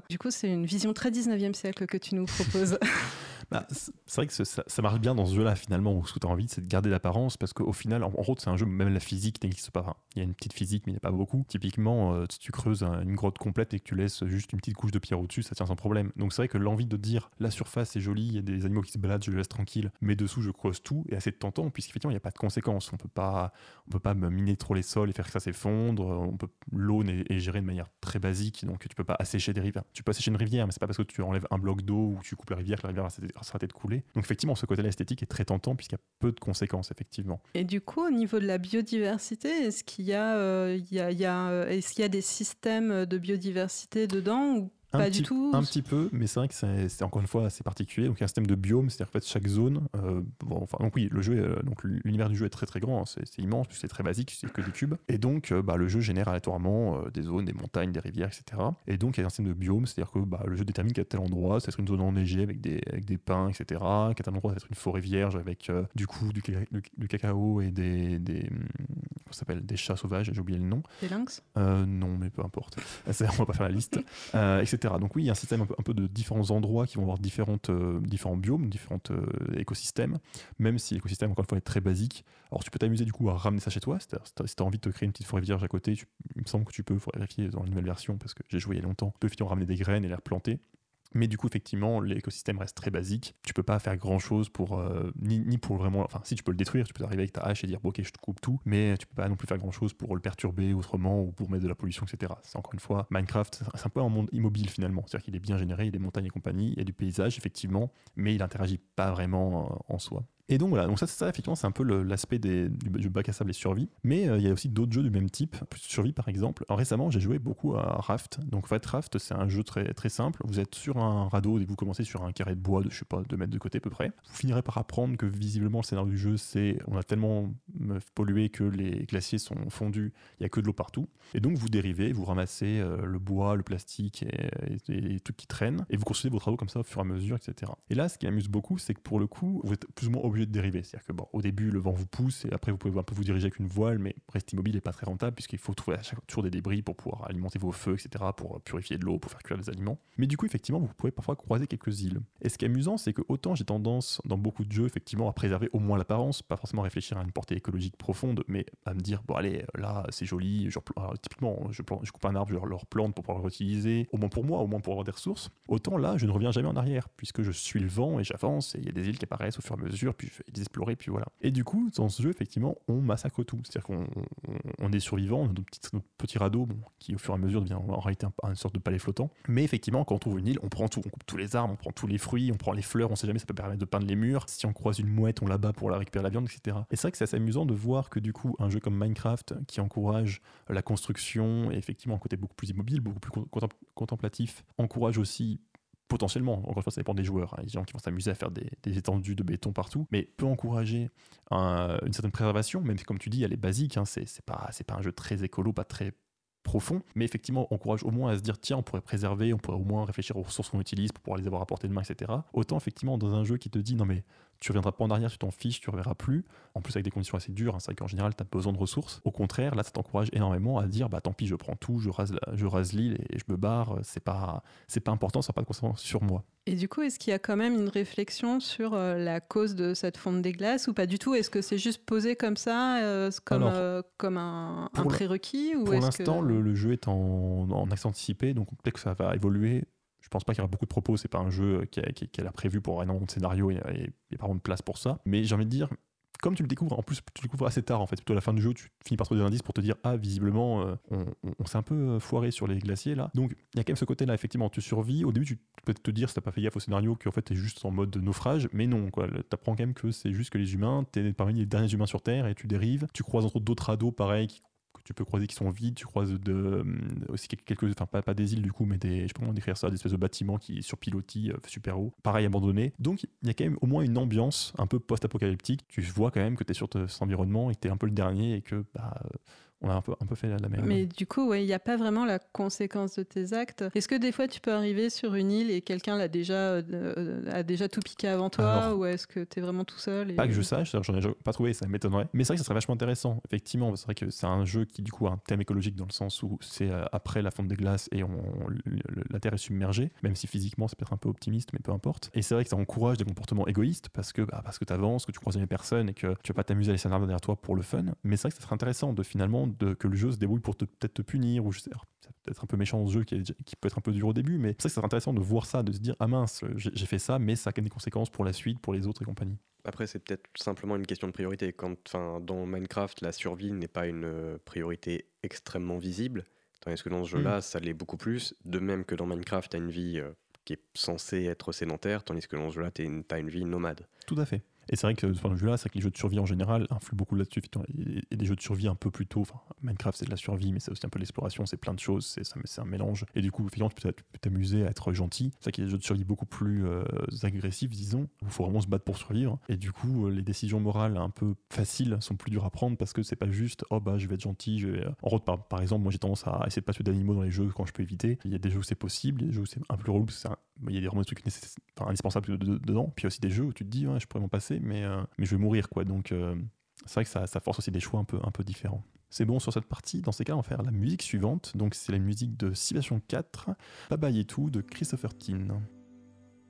S2: Du coup, c'est une vision très 19e siècle que tu nous proposes. *laughs*
S1: Bah, c'est vrai que ça, marche bien dans ce jeu-là finalement où ce que tu as envie c'est de garder l'apparence parce qu'au final en, en gros c'est un jeu même la physique n'existe pas. Il y a une petite physique mais il n'y a pas beaucoup. Typiquement euh, si tu creuses un- une grotte complète et que tu laisses juste une petite couche de pierre au-dessus ça tient sans problème. Donc c'est vrai que l'envie de dire la surface est jolie, il y a des animaux qui se baladent, je les laisse tranquilles, mais dessous je creuse tout est assez tentant puisqu'effectivement il n'y a pas de conséquences. On peut pas, on peut pas miner trop les sols et faire que ça s'effondre. On peut l'eau est gérée de manière très basique donc tu peux pas assécher des rivières. Tu peux assécher une rivière mais c'est pas parce que tu enlèves un bloc d'eau ou tu coupes la rivière que la rivière va s'arrêter- de couler. Donc effectivement, ce côté-là esthétique est très tentant puisqu'il y a peu de conséquences, effectivement.
S2: Et du coup, au niveau de la biodiversité, est-ce qu'il y a, euh, y a- euh, est-ce y a des systèmes de biodiversité dedans ou
S1: Un
S2: pas
S1: petit,
S2: du tout
S1: Un petit peu, mais c'est vrai que c'est encore une fois assez particulier. Donc il y a un système de biome, c'est-à-dire qu'en fait chaque zone, euh, bon, enfin donc oui, le jeu, est, euh, donc l'univers du jeu est très très grand, hein, c'est immense, c'est très basique, c'est que des cubes. Et donc euh, bah, le jeu génère aléatoirement euh, des zones, des montagnes, des rivières, etc. Et donc il y a un système de biome, c'est-à-dire que bah, le jeu détermine qu'à tel endroit, ça va être une zone enneigée avec des, avec des pins, etc. Qu'à tel endroit, ça va être une forêt vierge avec du coup du, du- du cacao et des, des hum, s'appelle des chats sauvages, j'ai oublié le nom.
S2: des lynx?
S1: Non, mais peu importe. On va pas faire la liste, *laughs* Euh, Donc oui, il y a un système un peu, de différents endroits qui vont avoir différentes, euh, différents biomes, différents euh, écosystèmes, même si l'écosystème, encore une fois, est très basique. Alors tu peux t'amuser du coup à ramener ça chez toi, c'est-à-dire si tu as envie de te créer une petite forêt vierge à côté, il me semble que tu peux, il faudrait vérifier dans la nouvelle version, parce que j'ai joué il y a longtemps, tu peux effectivement ramener des graines et les replanter. Mais du coup, effectivement, l'écosystème reste très basique. Tu peux pas faire grand chose pour. euh, ni, ni pour vraiment. Enfin, si tu peux le détruire, tu peux arriver avec ta hache et dire, bon, ok, je te coupe tout. Mais tu peux pas non plus faire grand chose pour le perturber autrement ou pour mettre de la pollution, etc. C'est encore une fois, Minecraft, c'est- un peu un monde immobile finalement. C'est-à-dire qu'il est bien généré, il y a des montagnes et compagnie, il y a du paysage, effectivement, mais il interagit pas vraiment euh, en soi. Et donc voilà, donc ça, ça effectivement, c'est un peu l'aspect du, du bac à sable et survie. Mais euh, il y a aussi d'autres jeux du même type, plus survie par exemple. Alors, récemment, j'ai joué beaucoup à Raft. Donc en fait, Raft, c'est un jeu très, très simple. Vous êtes sur un radeau et vous commencez sur un carré de bois de, je sais pas, 2 mètres de côté à peu près. Vous finirez par apprendre que visiblement, le scénario du jeu, c'est on a tellement euh, pollué que les glaciers sont fondus, il y a que de l'eau partout. Et donc vous dérivez, vous ramassez euh, le bois, le plastique et, et, et les trucs qui traînent, et vous construisez vos travaux comme ça au fur et à mesure, etc. Et là, ce qui m'amuse beaucoup, c'est que pour le coup, vous êtes plus ou moins de dériver. C'est-à-dire que bon, au début, le vent vous pousse, et après vous pouvez un peu vous diriger avec une voile, mais rester immobile n'est pas très rentable puisqu'il faut trouver à chaque toujours des débris pour pouvoir alimenter vos feux, etc., pour purifier de l'eau, pour faire cuire des aliments. Mais du coup, effectivement, vous pouvez parfois croiser quelques îles. Et ce qui est amusant, c'est que autant j'ai tendance dans beaucoup de jeux, effectivement, à préserver au moins l'apparence, pas forcément réfléchir à une portée écologique profonde, mais à me dire bon allez, là c'est joli, je alors, typiquement je, plante- je coupe un arbre, je le replante pour pouvoir le réutiliser, au moins pour moi, au moins pour avoir des ressources. Autant là, je ne reviens jamais en arrière, puisque je suis le vent et j'avance, et il y a des îles qui apparaissent au fur et à mesure, puis puis voilà. Et du coup, dans ce jeu, effectivement, on massacre tout. C'est-à-dire qu'on on- est survivant, on a notre petit, notre petit radeau, qui au fur et à mesure devient en réalité un- une sorte de palais flottant. Mais effectivement, quand on trouve une île, on prend tout, on coupe tous les arbres, on prend tous les fruits, on prend les fleurs, on sait jamais, ça peut permettre de peindre les murs. Si on croise une mouette, on la bat pour la récupérer la viande, etc. Et c'est vrai que c'est assez amusant de voir que du coup, un jeu comme Minecraft, qui encourage la construction et effectivement un côté beaucoup plus immobile, beaucoup plus contem- contemplatif, encourage aussi potentiellement, encore une fois, ça dépend des joueurs. hein. Il des gens qui vont s'amuser à faire des, étendues de béton partout, mais peut encourager un- une certaine préservation, même si, comme tu dis, elle est basique. Hein, c'est pas, pas un jeu très écolo, pas très profond, mais effectivement, encourage au moins à se dire tiens, on pourrait préserver, on pourrait au moins réfléchir aux ressources qu'on utilise pour pouvoir les avoir à portée de main, etc. Autant, effectivement, dans un jeu qui te dit non, mais tu reviendras pas en arrière, tu t'en fiches, tu reverras plus. En plus, avec des conditions assez dures, hein, c'est vrai qu'en général, tu as besoin de ressources. Au contraire, là, ça t'encourage énormément à dire bah tant pis, je prends tout, je rase, la- je rase l'île et je me barre. C'est pas, c'est pas important, ça n'a pas de conséquences sur moi.
S2: Et du coup, est-ce qu'il y a quand même une réflexion sur euh, la cause de cette fonte des glaces ou pas du tout? Est-ce que c'est juste posé comme ça, euh, comme,
S1: Alors,
S2: euh, comme un, prérequis ou
S1: Pour l'instant,
S2: que...
S1: le, le jeu est en, en accès anticipé, donc peut-être que ça va évoluer. Pense pas qu'il y aura beaucoup de propos, c'est pas un jeu qui a, prévu pour énormément de scénarios et a pas vraiment de place pour ça. Mais j'ai envie de dire, comme tu le découvres, en plus tu le découvres assez tard en fait, plutôt à la fin du jeu, tu finis par trouver des indices pour te dire ah visiblement euh, on, s'est un peu euh, foiré sur les glaciers là. Donc il y a quand même ce côté là effectivement, tu survis. Au début tu peux te dire si t'as pas fait gaffe au scénario qu'en fait t'es juste en mode de naufrage, mais non quoi. T'apprends quand même que c'est juste que les humains, t'es parmi les derniers humains sur Terre et tu dérives. Tu croises entre autres d'autres ados pareil qui que tu peux croiser qui sont vides, tu croises de, hum, aussi quelques, enfin pas, des îles du coup, mais des, je sais pas comment décrire ça, des espèces de bâtiments qui sur pilotis euh, super haut, pareil abandonnés. Donc il y a quand même au moins une ambiance un peu post-apocalyptique. Tu vois quand même que tu sur te- cet environnement et que tu un peu le dernier et que bah, euh, on a un peu, un peu fait la, la merde.
S2: Mais du coup, ouais, il n'y a pas vraiment la conséquence de tes actes. Est-ce que des fois, tu peux arriver sur une île et quelqu'un l'a déjà, euh, euh, a déjà tout piqué avant toi
S1: Alors,
S2: Ou est-ce que tu es vraiment tout seul et-
S1: Pas que je sache, j'en ai pas trouvé, ça m'étonnerait. Mais c'est vrai que ça serait vachement intéressant. Effectivement, c'est vrai que c'est un jeu qui, du coup, a un thème écologique dans le sens où c'est euh, après la fonte des glaces et on, la Terre est submergée, même si physiquement c'est peut-être un peu optimiste, mais peu importe. Et c'est vrai que ça encourage des comportements égoïstes parce que bah, parce que tu avances, que tu croises les personnes et que tu vas pas t'amuser à laisser un arbre derrière toi pour le fun. Mais c'est vrai que ça serait intéressant de finalement de, que le jeu se débrouille pour peut-être te punir ou je sais. alors, ça peut être un peu méchant ce jeu qui, est- qui peut être un peu dur au début, mais c'est que ça serait intéressant de voir ça, de se dire ah mince, j'ai fait ça, mais ça a des conséquences pour la suite, pour les autres et compagnie.
S3: Après, c'est peut-être simplement une question de priorité. Quand, enfin, dans Minecraft, la survie n'est pas une euh, priorité extrêmement visible, tandis que dans ce jeu-là, ça l'est beaucoup plus. De même que dans Minecraft, tu as une vie euh, qui est censée être sédentaire, tandis que dans ce jeu-là, tu as une vie nomade.
S1: Tout à fait. Et c'est vrai que ce point de vue-là, c'est que les jeux de survie en général influent beaucoup là-dessus. Et des jeux de survie un peu plus tôt. Minecraft, c'est de la survie, mais c'est aussi un peu de l'exploration, c'est plein de choses, c'est un mélange. Et du coup, effectivement, tu peux t'amuser à être gentil. C'est vrai qu'il y a des jeux de survie beaucoup plus euh, agressifs, disons, où il faut vraiment se battre pour survivre. Et du coup, euh, les décisions morales un peu faciles sont plus dures à prendre parce que c'est pas juste, oh bah, je vais être gentil. Vais... En route, par, par exemple, moi j'ai tendance à essayer de pas tuer d'animaux dans les jeux quand je peux éviter. Il y a des jeux où c'est possible, il y a des jeux où c'est un peu relou un- il y a des vraiment des trucs indispensables de- de- dedans. Puis il y aussi des jeux où tu te dis, je pourrais m'en passer, mais, euh, mais je vais mourir, quoi. Donc euh, c'est vrai que ça, ça force aussi des choix un peu, un peu différents. C'est bon sur cette partie. Dans ces cas, on va faire la musique suivante. Donc c'est la musique de Civilization 4, Baba Yetu de Christopher Tin.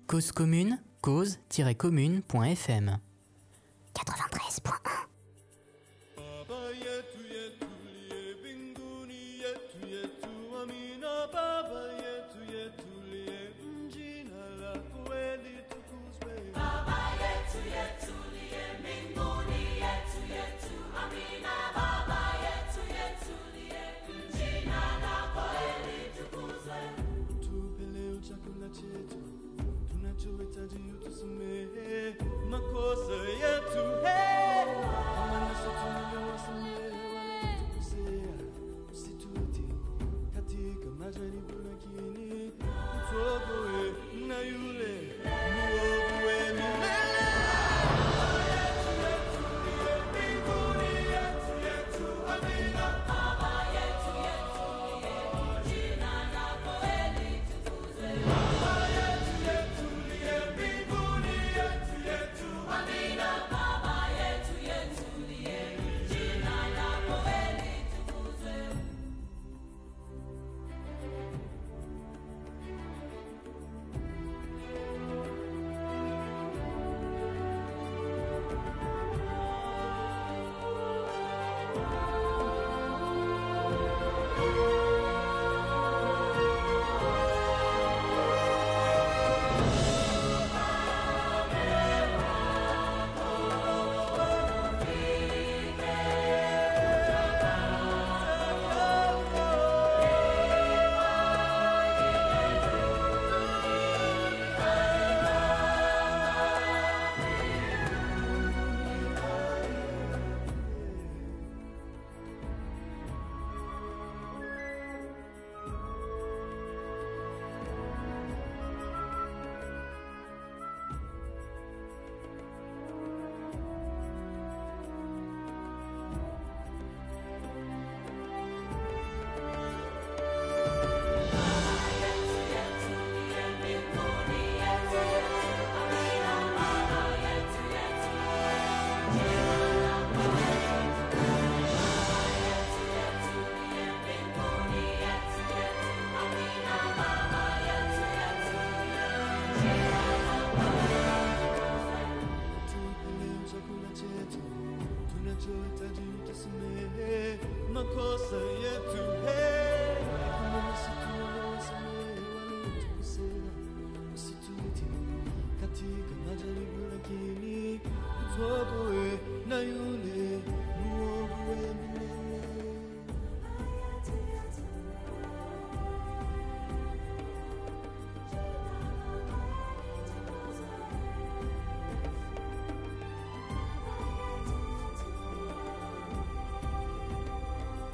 S4: Cause commune, cause-commune.fm
S5: 93.1
S6: Baba yetu yetu liye mbinguni yetu yetu aceto Tu n-ai ce me hey.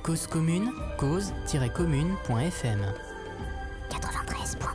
S4: Cause commune, cause-commune.fm.
S5: 93.1.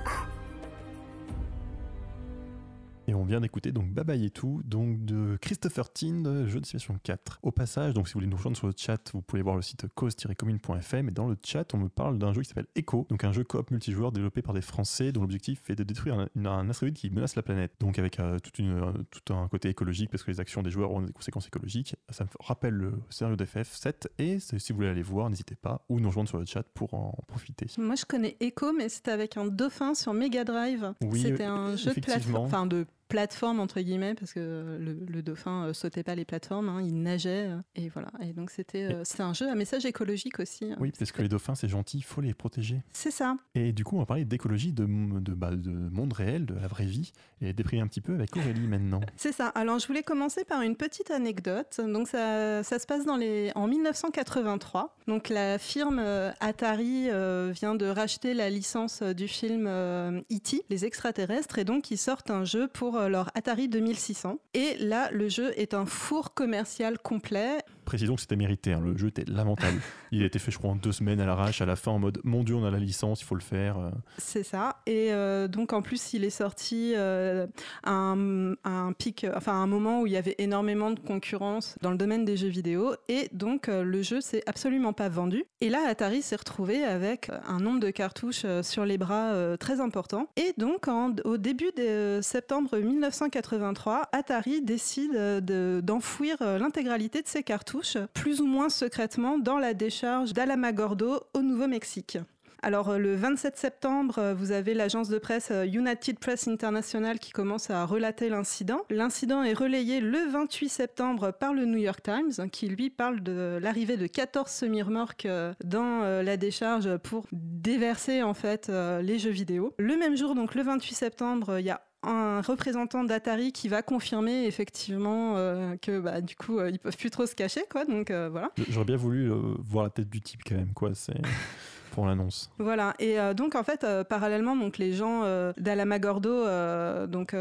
S1: Et on vient d'écouter donc Baba Yetu, donc de Christopher Tin, de jeu de simulation 4. Au passage, donc si vous voulez nous rejoindre sur le chat, vous pouvez voir le site cause-commune.fm et dans le chat, on me parle d'un jeu qui s'appelle Echo, donc un jeu coop multijoueur développé par des Français dont l'objectif est de détruire un, une- un astéroïde qui menace la planète. Donc avec euh, toute une, euh, tout un côté écologique parce que les actions des joueurs ont des conséquences écologiques. Ça me rappelle le scénario d'FF7 et si vous voulez aller voir, n'hésitez pas ou nous rejoindre sur le chat pour en profiter.
S2: Moi, je connais Echo, mais c'était avec un dauphin sur Mega Drive.
S1: Oui,
S2: c'était un jeu de plateforme, enfin de plateforme entre guillemets, parce que le, le dauphin euh, sautait pas les plateformes, hein, il nageait, euh, et voilà. Et donc c'était euh, c'était un jeu à message écologique aussi. hein.
S1: Oui, parce que les dauphins, c'est gentil, il faut les protéger.
S2: C'est ça.
S1: Et du coup, on va parler d'écologie, de, de, bah, de monde réel, de la vraie vie, et déprimer un petit peu avec Aurélie maintenant. *laughs*
S2: C'est ça. Alors, je voulais commencer par une petite anecdote. Donc, ça, ça se passe dans les, en 1983. Donc, la firme euh, Atari euh, vient de racheter la licence euh, du film euh, E.T., les extraterrestres, et donc ils sortent un jeu pour euh, leur Atari 2600. Et là, le jeu est un four commercial complet.
S1: Précisons que c'était mérité, hein, le jeu était lamentable. *laughs* il a été fait, je crois, en deux semaines à l'arrache, à la fin, en mode Mon Dieu, on a la licence, il faut le faire. euh.
S2: C'est ça. Et euh, donc en plus, il est sorti euh, à un, à un pic, enfin à un moment où il y avait énormément de concurrence dans le domaine des jeux vidéo. Et donc euh, le jeu s'est absolument pas vendu. Et là, Atari s'est retrouvé avec un nombre de cartouches euh, sur les bras euh, très important. Et donc en- au début de septembre 1983, Atari décide euh, de- d'enfouir euh, l'intégralité de ses cartouches, plus ou moins secrètement, dans la décharge d'Alamagordo au Nouveau-Mexique. Alors euh, le 27 septembre, euh, vous avez l'agence de presse euh, United Press International qui commence à relater l'incident. L'incident est relayé le 28 septembre par le New York Times qui lui parle de l'arrivée de 14 semi-remorques dans la décharge pour déverser en fait les jeux vidéo. Le même jour, donc le 28 septembre, il y a un représentant d'Atari qui va confirmer effectivement euh, que bah, du coup euh, ils peuvent plus trop se cacher quoi donc euh, voilà
S1: J'aurais bien voulu euh, voir la tête du type quand même, quoi. C'est *laughs* pour l'annonce.
S2: Voilà, et euh, donc en fait, euh, parallèlement, donc les gens euh, d'Alamagordo, euh, donc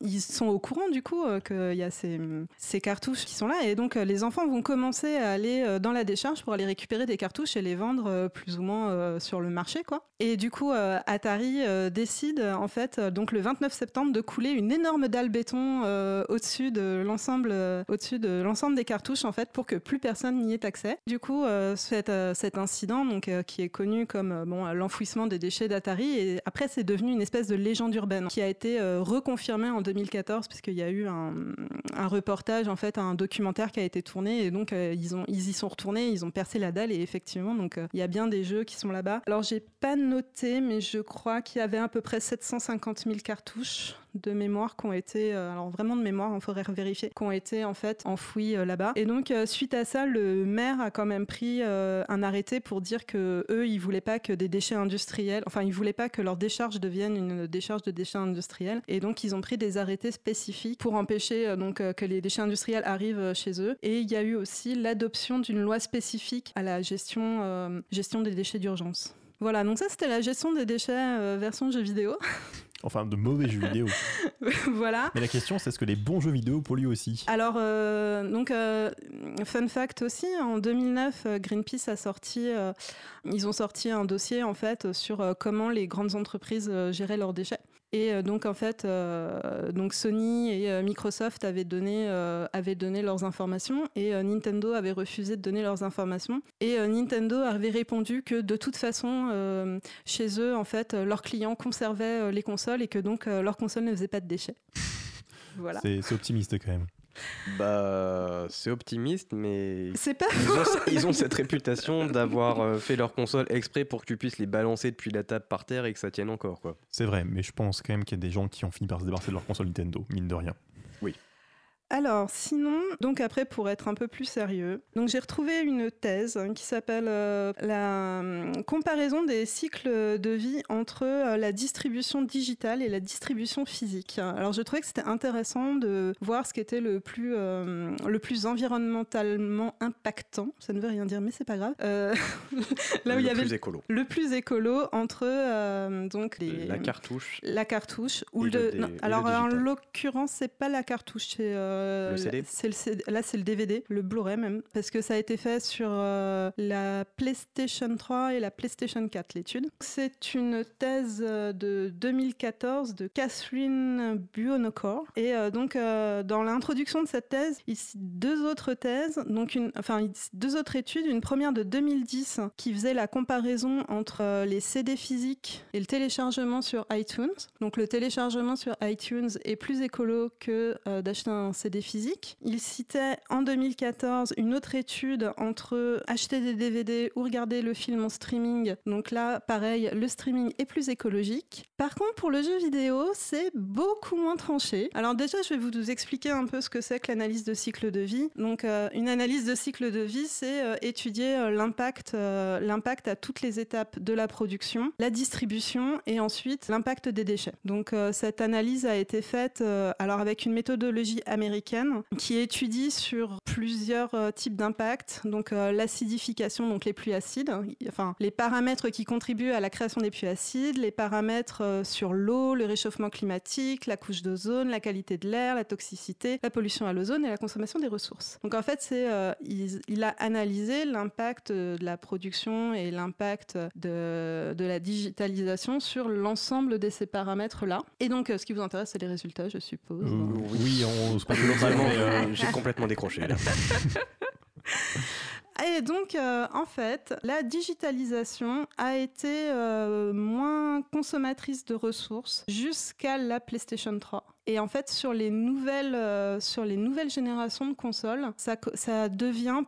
S2: ils sont au courant du coup qu'il y a ces, cartouches qui sont là, et donc les enfants vont commencer à aller dans la décharge pour aller récupérer des cartouches et les vendre plus ou moins sur le marché, quoi. Et du coup, Atari décide en fait, donc le 29 septembre, de couler une énorme dalle béton au-dessus de l'ensemble, au-dessus de l'ensemble des cartouches en fait, pour que plus personne n'y ait accès. Du coup, cet, cet incident, donc qui est connu comme euh, bon, euh, l'enfouissement des déchets d'Atari. Et après, c'est devenu une espèce de légende urbaine qui a été euh, reconfirmée en 2014 puisqu'il y a eu un, un reportage, en fait, un documentaire qui a été tourné. Et donc, ils, ont, ils y sont retournés, ils ont percé la dalle. Et effectivement, donc, il y a bien des jeux qui sont là-bas. Alors, j'ai pas noté, mais je crois qu'il y avait à peu près 750 000 cartouches de mémoire qui ont été, euh, alors vraiment de mémoire, il faudrait vérifier, qui ont été en fait enfouis euh, là-bas. Et donc euh, suite à ça, le maire a quand même pris un arrêté pour dire que eux, ils voulaient pas que des déchets industriels, enfin ils voulaient pas que leur décharge devienne une décharge de déchets industriels. Et donc ils ont pris des arrêtés spécifiques pour empêcher donc que les déchets industriels arrivent chez eux. Et il y a eu aussi l'adoption d'une loi spécifique à la gestion, gestion des déchets d'urgence. Voilà, donc ça c'était la gestion des déchets version jeux vidéo. *laughs*
S1: Enfin, de mauvais jeux vidéo. *laughs*
S2: voilà.
S1: Mais la question, c'est est-ce que les bons jeux vidéo polluent aussi?
S2: Alors, euh, donc, euh, fun fact aussi, en 2009, euh, Greenpeace a sorti, euh, ils ont sorti un dossier en fait sur comment les grandes entreprises géraient leurs déchets. Et euh, donc en fait, euh, donc Sony et euh, Microsoft avaient donné, avaient donné leurs informations et Nintendo avait refusé de donner leurs informations. Et Nintendo avait répondu que de toute façon, chez eux, en fait, leurs clients conservaient les consoles et que donc leurs consoles ne faisaient pas de déchets. *laughs* Voilà.
S1: C'est optimiste quand même.
S3: Bah, c'est optimiste, mais
S2: C'est pas
S3: ils ont, ils ont cette *laughs* réputation d'avoir euh, fait leur console exprès pour que tu puisses les balancer depuis la table par terre et que ça tienne encore, quoi.
S1: C'est vrai, mais je pense quand même qu'il y a des gens qui ont fini par se débarrasser de leur console Nintendo, mine de rien.
S2: Alors, sinon, donc après, pour être un peu plus sérieux, donc j'ai retrouvé une thèse hein, qui s'appelle euh, la hum, comparaison des cycles de vie entre euh, la distribution digitale et la distribution physique. Alors, je trouvais que c'était intéressant de voir ce qui était le plus, euh, le plus environnementalement impactant. Ça ne veut rien dire, mais c'est pas grave. *laughs* Là où
S3: le
S2: il y avait
S3: plus
S2: le,
S3: écolo.
S2: le plus écolo entre donc les
S3: La cartouche.
S2: la cartouche ou le, non, alors en l'occurrence c'est pas la cartouche c'est euh,
S3: Le CD?
S2: c'est le CD là c'est le DVD le Blu-ray même parce que ça a été fait sur euh, la PlayStation 3 et la PlayStation 4 l'étude c'est une thèse euh, de 2014 de Catherine Buonocor et euh, donc dans l'introduction de cette thèse il cite deux autres thèses donc une enfin deux autres études une première de 2010 qui faisait la comparaison entre les CD physiques et le téléchargement sur iTunes. Donc le téléchargement sur iTunes est plus écolo que d'acheter un CD physique. Il citait en 2014 une autre étude entre acheter des DVD ou regarder le film en streaming. Donc là, pareil, le streaming est plus écologique. Par contre, pour le jeu vidéo, c'est beaucoup moins tranché. Alors déjà, je vais vous expliquer un peu ce que c'est que l'analyse de cycle de vie. Donc euh, une analyse de cycle de vie, c'est euh, étudier euh, l'impact l'impact à toutes les étapes de la production, la distribution et ensuite l'impact des déchets. Donc cette analyse a été faite alors avec une méthodologie américaine qui étudie sur plusieurs euh, types d'impacts, donc euh, l'acidification, donc les pluies acides, enfin les paramètres qui contribuent à la création des pluies acides, les paramètres euh, sur l'eau, le réchauffement climatique, la couche d'ozone, la qualité de l'air, la toxicité, la pollution à l'ozone et la consommation des ressources. Donc en fait, c'est euh, il, il a analysé l'impact de la production et l'impact de, de la digitalisation sur l'ensemble de ces paramètres-là. Et donc, ce qui vous intéresse, c'est les résultats, je suppose.
S1: Euh, oui, on se
S3: Globalement,
S1: euh,
S3: j'ai complètement décroché. là. *laughs*
S2: Et donc, euh, en fait, la digitalisation a été euh, moins consommatrice de ressources jusqu'à la PlayStation 3. Et en fait, sur les nouvelles, euh, sur les nouvelles générations de consoles, ça, ça devient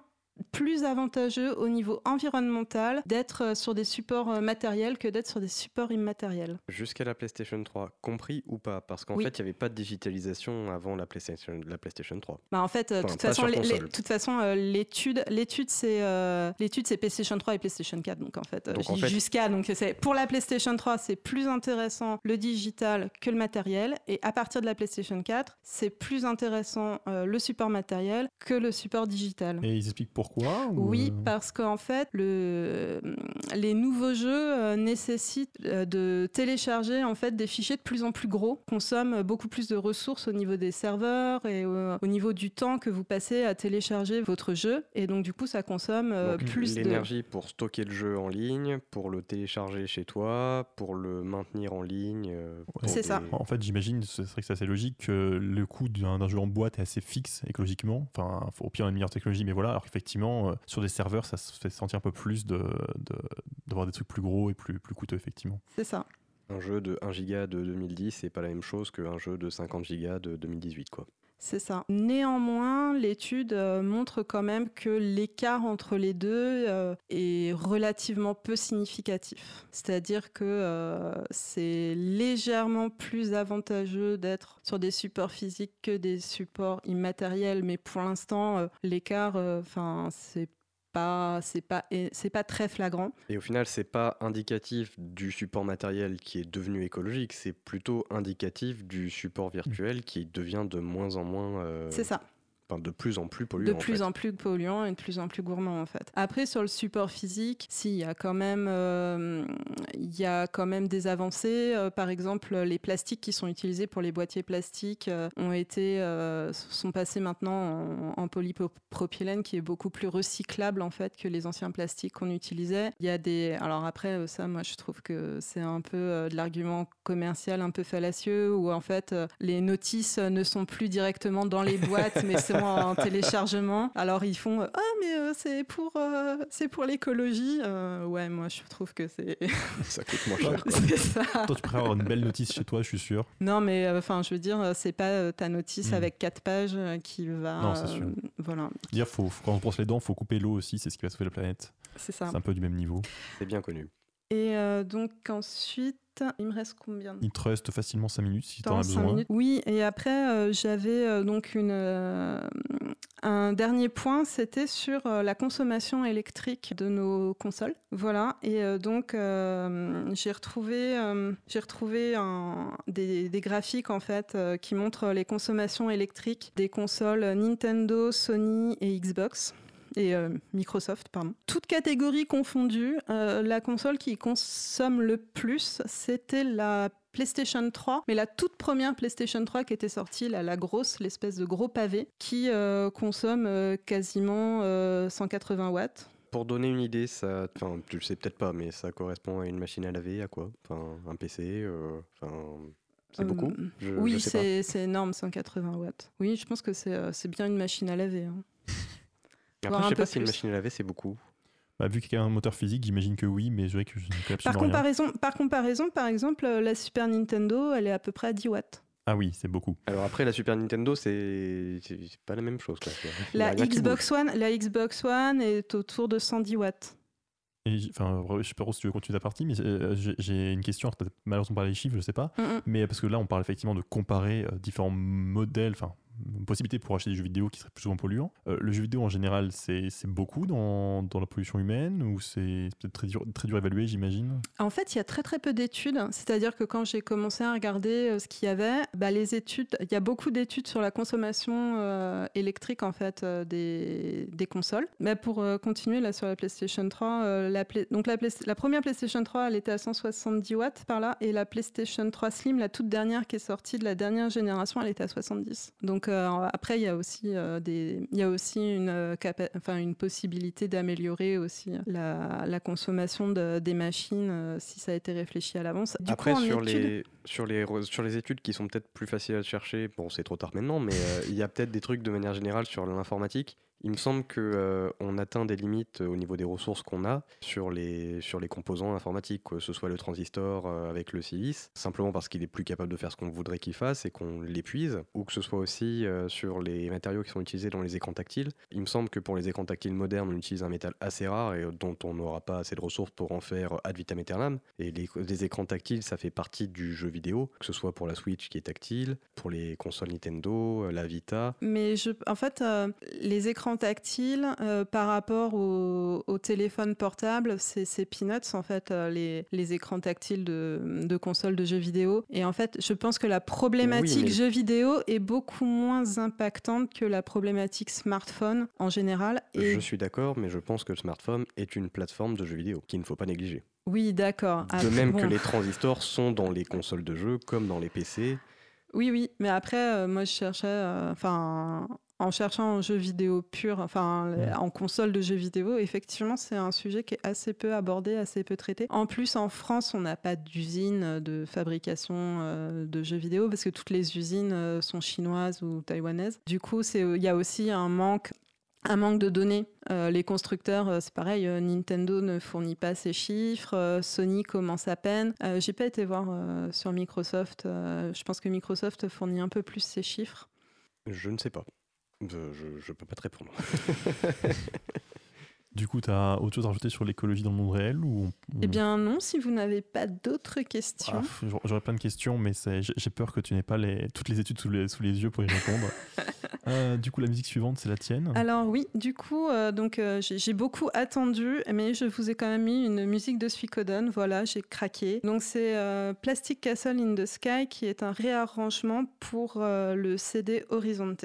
S2: plus avantageux au niveau environnemental d'être euh, sur des supports euh, matériels que d'être sur des supports immatériels.
S3: Jusqu'à la PlayStation 3, compris ou pas? Parce qu'en
S2: Oui.
S3: fait, il n'y avait pas de digitalisation avant la PlayStation, la PlayStation 3.
S2: Bah, en fait, de
S3: Enfin,
S2: toute façon,
S3: sur
S2: les- les-
S3: console.
S2: toute façon, euh, l'étude, l'étude, c'est euh, l'étude, c'est PlayStation 3 et PlayStation 4. Donc en fait, euh,
S3: Donc,
S2: je
S3: en
S2: dis
S3: fait-
S2: jusqu'à. Donc c'est pour la PlayStation 3, c'est plus intéressant le digital que le matériel, et à partir de la PlayStation 4, c'est plus intéressant euh, le support matériel que le support digital.
S1: Et ils expliquent pourquoi ou,
S2: Oui,
S1: euh,
S2: parce qu'en fait, le, les nouveaux jeux euh, nécessitent euh, de télécharger en fait des fichiers de plus en plus gros, consomment beaucoup plus de ressources au niveau des serveurs et au, au niveau du temps que vous passez à télécharger votre jeu, et donc du coup, ça consomme
S3: Donc,
S2: plus de
S3: l'énergie pour stocker le jeu en ligne, pour le télécharger chez toi, pour le maintenir en ligne.
S2: C'est ça.
S1: En fait, j'imagine, ce serait que c'est assez logique que le coût d'un jeu en boîte est assez fixe écologiquement. Enfin, au pire, une meilleure technologie, mais voilà. Alors qu'effectivement, euh, sur des serveurs, ça se fait sentir un peu plus de de- d'avoir des trucs plus gros et plus, plus coûteux, effectivement.
S2: C'est ça.
S3: Un jeu de 1 giga de 2010, c'est pas la même chose qu'un jeu de 50 gigas de 2018, quoi.
S2: C'est ça. Néanmoins, l'étude euh, montre quand même que l'écart entre les deux euh, est relativement peu significatif. C'est-à-dire que euh, c'est légèrement plus avantageux d'être sur des supports physiques que des supports immatériels, mais pour l'instant, l'écart, enfin, c'est pas, c'est pas, c'est pas très flagrant.
S3: Et au final, c'est pas indicatif du support matériel qui est devenu écologique, c'est plutôt indicatif du support virtuel qui devient de moins en moins. euh,
S2: C'est ça.
S3: Enfin, de plus en plus polluant.
S2: de
S3: en
S2: plus
S3: fait.
S2: en plus polluant et de plus en plus gourmand en fait. Après sur le support physique, si il y a quand même euh, il y a quand même des avancées. Euh, par exemple, les plastiques qui sont utilisés pour les boîtiers plastiques euh, ont été sont passés maintenant en, en polypropylène qui est beaucoup plus recyclable en fait que les anciens plastiques qu'on utilisait. Il y a des alors après ça moi je trouve que c'est un peu de l'argument commercial un peu fallacieux où en fait les notices ne sont plus directement dans les boîtes mais *laughs* sont en téléchargement. Alors ils font euh, ah mais euh, c'est pour euh, c'est pour l'écologie. Euh, ouais moi je trouve que c'est *laughs*
S3: Ça coûte moins cher. *laughs*
S2: c'est ça.
S1: Toi, tu préfères avoir une belle notice chez toi, je suis sûr.
S2: Non mais euh, enfin je veux dire c'est pas ta notice
S1: Mm.
S2: avec quatre pages qui va
S1: Non, c'est sûr.
S2: voilà
S1: Dire, faut, faut- quand on brosse les dents, faut couper l'eau aussi, c'est ce qui va sauver la planète.
S2: c'est ça.
S1: C'est un peu du même niveau.
S3: C'est bien connu.
S2: Et euh, donc ensuite, Il me reste combien
S1: Il te reste facilement 5 minutes si tu en as besoin.
S2: minutes. Oui, et après, euh, j'avais euh, donc une, euh, un dernier point, c'était sur la consommation électrique de nos consoles. Voilà, et donc j'ai retrouvé, j'ai retrouvé un- des, des graphiques en fait qui montrent les consommations électriques des consoles Nintendo, Sony et Xbox. Et euh, Microsoft, pardon. Toutes catégories confondues, euh, la console qui consomme le plus, c'était la PlayStation 3, mais la toute première PlayStation 3 qui était sortie, la, la grosse, l'espèce de gros pavé, qui euh, consomme euh, quasiment euh, 180 watts.
S3: Pour donner une idée, ça, enfin, tu le sais peut-être pas, mais ça correspond à une machine à laver, à quoi? Enfin, un PC, euh, enfin, c'est
S2: Euh,
S3: beaucoup? Je-
S2: oui, c'est c'est énorme, 180 watts. Oui, je pense que c'est euh, c'est bien une machine à laver. hein. *laughs*
S3: Après,
S2: voire
S3: je
S2: un
S3: sais
S2: peu
S3: pas si une machine à laver, c'est beaucoup.
S1: Bah, vu qu'il y a un moteur physique, j'imagine que oui, mais je dirais que je ne
S2: Par
S1: rien.
S2: comparaison, par comparaison, par exemple, euh, la Super Nintendo, elle est à peu près à 10 watts.
S1: Ah oui, c'est beaucoup.
S3: Alors après, la Super Nintendo, c'est pas la même chose. Quoi.
S2: La Xbox One, la Xbox One est autour de 110 watts.
S1: Et enfin, je sais pas si tu veux continuer ta partie, mais euh, j'ai- j'ai une question. Malheureusement, pas les chiffres, je sais pas.
S2: Mm, mm.
S1: Mais parce que là, on parle effectivement de comparer euh, différents modèles, enfin, possibilités pour acheter des jeux vidéo qui seraient plus souvent polluants. Euh, le jeu vidéo en général, c'est beaucoup dans, la pollution humaine ou c'est peut-être très dur, très dur à évaluer, j'imagine?
S2: En fait, il y a très très peu d'études. C'est-à-dire que quand j'ai commencé à regarder euh, ce qu'il y avait, bah, les études, il y a beaucoup d'études sur la consommation euh, électrique en fait euh, des, consoles. Mais pour continuer là sur la PlayStation 3, euh, la, donc la première PlayStation 3, elle était à 170 watts par là, et la PlayStation 3 Slim, la toute dernière qui est sortie de la dernière génération, elle était à 70. Donc euh, après, il y a aussi euh, des, il y a aussi une, euh, enfin une possibilité d'améliorer aussi la, la consommation de- des machines euh, si ça a été réfléchi à l'avance. Du
S3: Après,
S2: coup,
S3: sur,
S2: études-
S3: les, sur, les, sur les études qui sont peut-être plus faciles à chercher, bon, c'est trop tard maintenant, mais il y a peut-être des trucs de manière générale sur l'informatique. Il me semble que on atteint des limites euh, au niveau des ressources qu'on a sur les, sur les composants informatiques, que ce soit le transistor euh, avec le silice, simplement parce qu'il est plus capable de faire ce qu'on voudrait qu'il fasse et qu'on l'épuise, ou que ce soit aussi euh, sur les matériaux qui sont utilisés dans les écrans tactiles. Il me semble que pour les écrans tactiles modernes, on utilise un métal assez rare et euh, dont on n'aura pas assez de ressources pour en faire ad vitam aeternam. Et les, les écrans tactiles, ça fait partie du jeu vidéo, que ce soit pour la Switch qui est tactile, pour les consoles Nintendo, euh, la Vita.
S2: Mais en fait, euh, les écrans tactiles euh, par rapport au, au téléphone portable, c'est peanuts en fait, euh, les, les écrans tactiles de, de consoles de jeux vidéo. Et en fait, je pense que la problématique
S3: mais-
S2: jeux vidéo est beaucoup moins impactante que la problématique smartphone en général. Et
S3: Je suis d'accord, mais je pense que le smartphone est une plateforme de jeux vidéo qu'il ne faut pas négliger.
S2: oui, d'accord.
S3: De
S2: Après,
S3: même
S2: bon.
S3: que les transistors sont dans les consoles de jeux comme dans les PC.
S2: Oui, oui, mais après, euh, moi, je cherchais, euh, enfin, en cherchant en jeu vidéo pur, enfin,
S1: Ouais.
S2: en console de jeux vidéo, effectivement, c'est un sujet qui est assez peu abordé, assez peu traité. En plus, en France, on n'a pas d'usine de fabrication euh, de jeux vidéo parce que toutes les usines euh, sont chinoises ou taïwanaises. Du coup, c'est, il y a aussi un manque. Un manque de données. Euh, les constructeurs, euh, c'est pareil, euh, Nintendo ne fournit pas ses chiffres, euh, Sony commence à peine. Euh, J'ai pas été voir euh, sur Microsoft. euh, je pense que Microsoft fournit un peu plus ses chiffres.
S3: Je ne sais pas. Je, je, je peux pas te répondre. *laughs*
S1: Du coup, tu as autre chose à rajouter sur l'écologie dans le monde réel ou on-
S2: Eh bien non, si vous n'avez pas d'autres questions.
S1: Ah, j'aurais- plein de questions, mais j'ai peur que tu n'aies pas les, toutes les études sous les, sous les yeux pour y répondre. *laughs* Euh, du coup, la musique suivante, c'est la tienne.
S2: Alors oui, du coup, euh, donc euh, j'ai beaucoup attendu, mais je vous ai quand même mis une musique de Suikoden. Voilà, j'ai craqué. Donc c'est euh, Plastic Castle in the Sky qui est un réarrangement pour euh, le CD Horizonte.